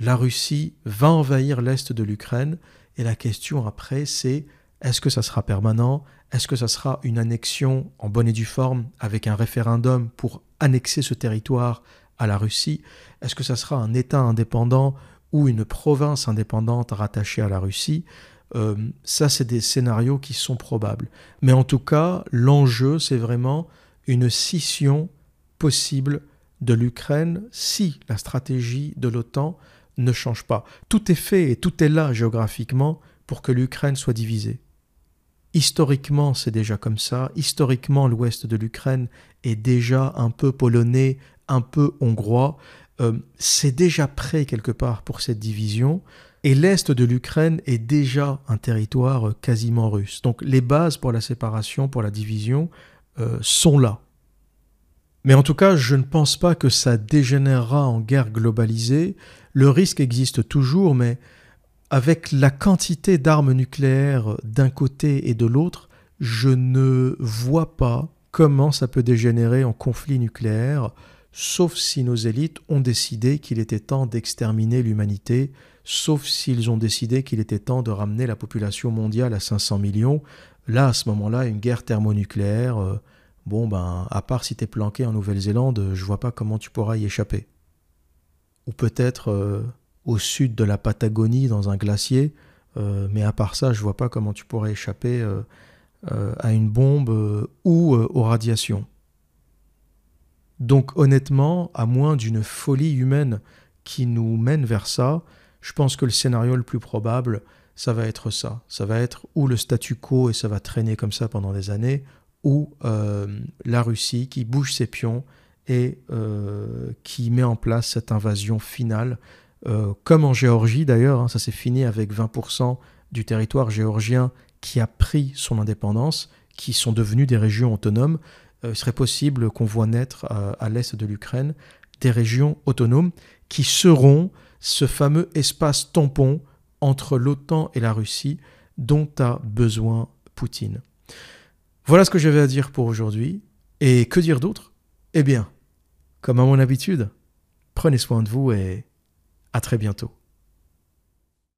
la Russie va envahir l'Est de l'Ukraine, et la question après, c'est est-ce que ça sera permanent? Est-ce que ça sera une annexion en bonne et due forme avec un référendum pour annexer ce territoire à la Russie? Est-ce que ça sera un État indépendant ou une province indépendante rattachée à la Russie? Euh, Ça, c'est des scénarios qui sont probables. Mais en tout cas, l'enjeu, c'est vraiment une scission possible de l'Ukraine si la stratégie de l'OTAN ne change pas. Tout est fait et tout est là géographiquement pour que l'Ukraine soit divisée. Historiquement, c'est déjà comme ça. Historiquement, l'ouest de l'Ukraine est déjà un peu polonais, un peu hongrois. Euh, c'est déjà prêt quelque part pour cette division. Et l'est de l'Ukraine est déjà un territoire quasiment russe. Donc les bases pour la séparation, pour la division, euh, sont là. Mais en tout cas, je ne pense pas que ça dégénérera en guerre globalisée. Le risque existe toujours, mais avec la quantité d'armes nucléaires d'un côté et de l'autre, je ne vois pas comment ça peut dégénérer en conflit nucléaire, sauf si nos élites ont décidé qu'il était temps d'exterminer l'humanité, sauf s'ils ont décidé qu'il était temps de ramener la population mondiale à 500 millions. Là, à ce moment-là, une guerre thermonucléaire, euh, bon, ben, à part si tu es planqué en Nouvelle-Zélande, je vois pas comment tu pourras y échapper ou peut-être euh, au sud de la Patagonie dans un glacier, euh, mais à part ça, je vois pas comment tu pourrais échapper euh, à une bombe ou aux radiations. Donc honnêtement, à moins d'une folie humaine qui nous mène vers ça, je pense que le scénario le plus probable, ça va être ça. Ça va être ou le statu quo et ça va traîner comme ça pendant des années, ou la Russie qui bouge ses pions et euh, qui met en place cette invasion finale, euh, comme en Géorgie d'ailleurs, hein, ça s'est fini avec 20% du territoire géorgien qui a pris son indépendance, qui sont devenus des régions autonomes. Euh, il serait possible qu'on voit naître à l'est de l'Ukraine des régions autonomes qui seront ce fameux espace tampon entre l'OTAN et la Russie dont a besoin Poutine. Voilà ce que j'avais à dire pour aujourd'hui. Et que dire d'autre? Eh bien, comme à mon habitude, prenez soin de vous et à très bientôt.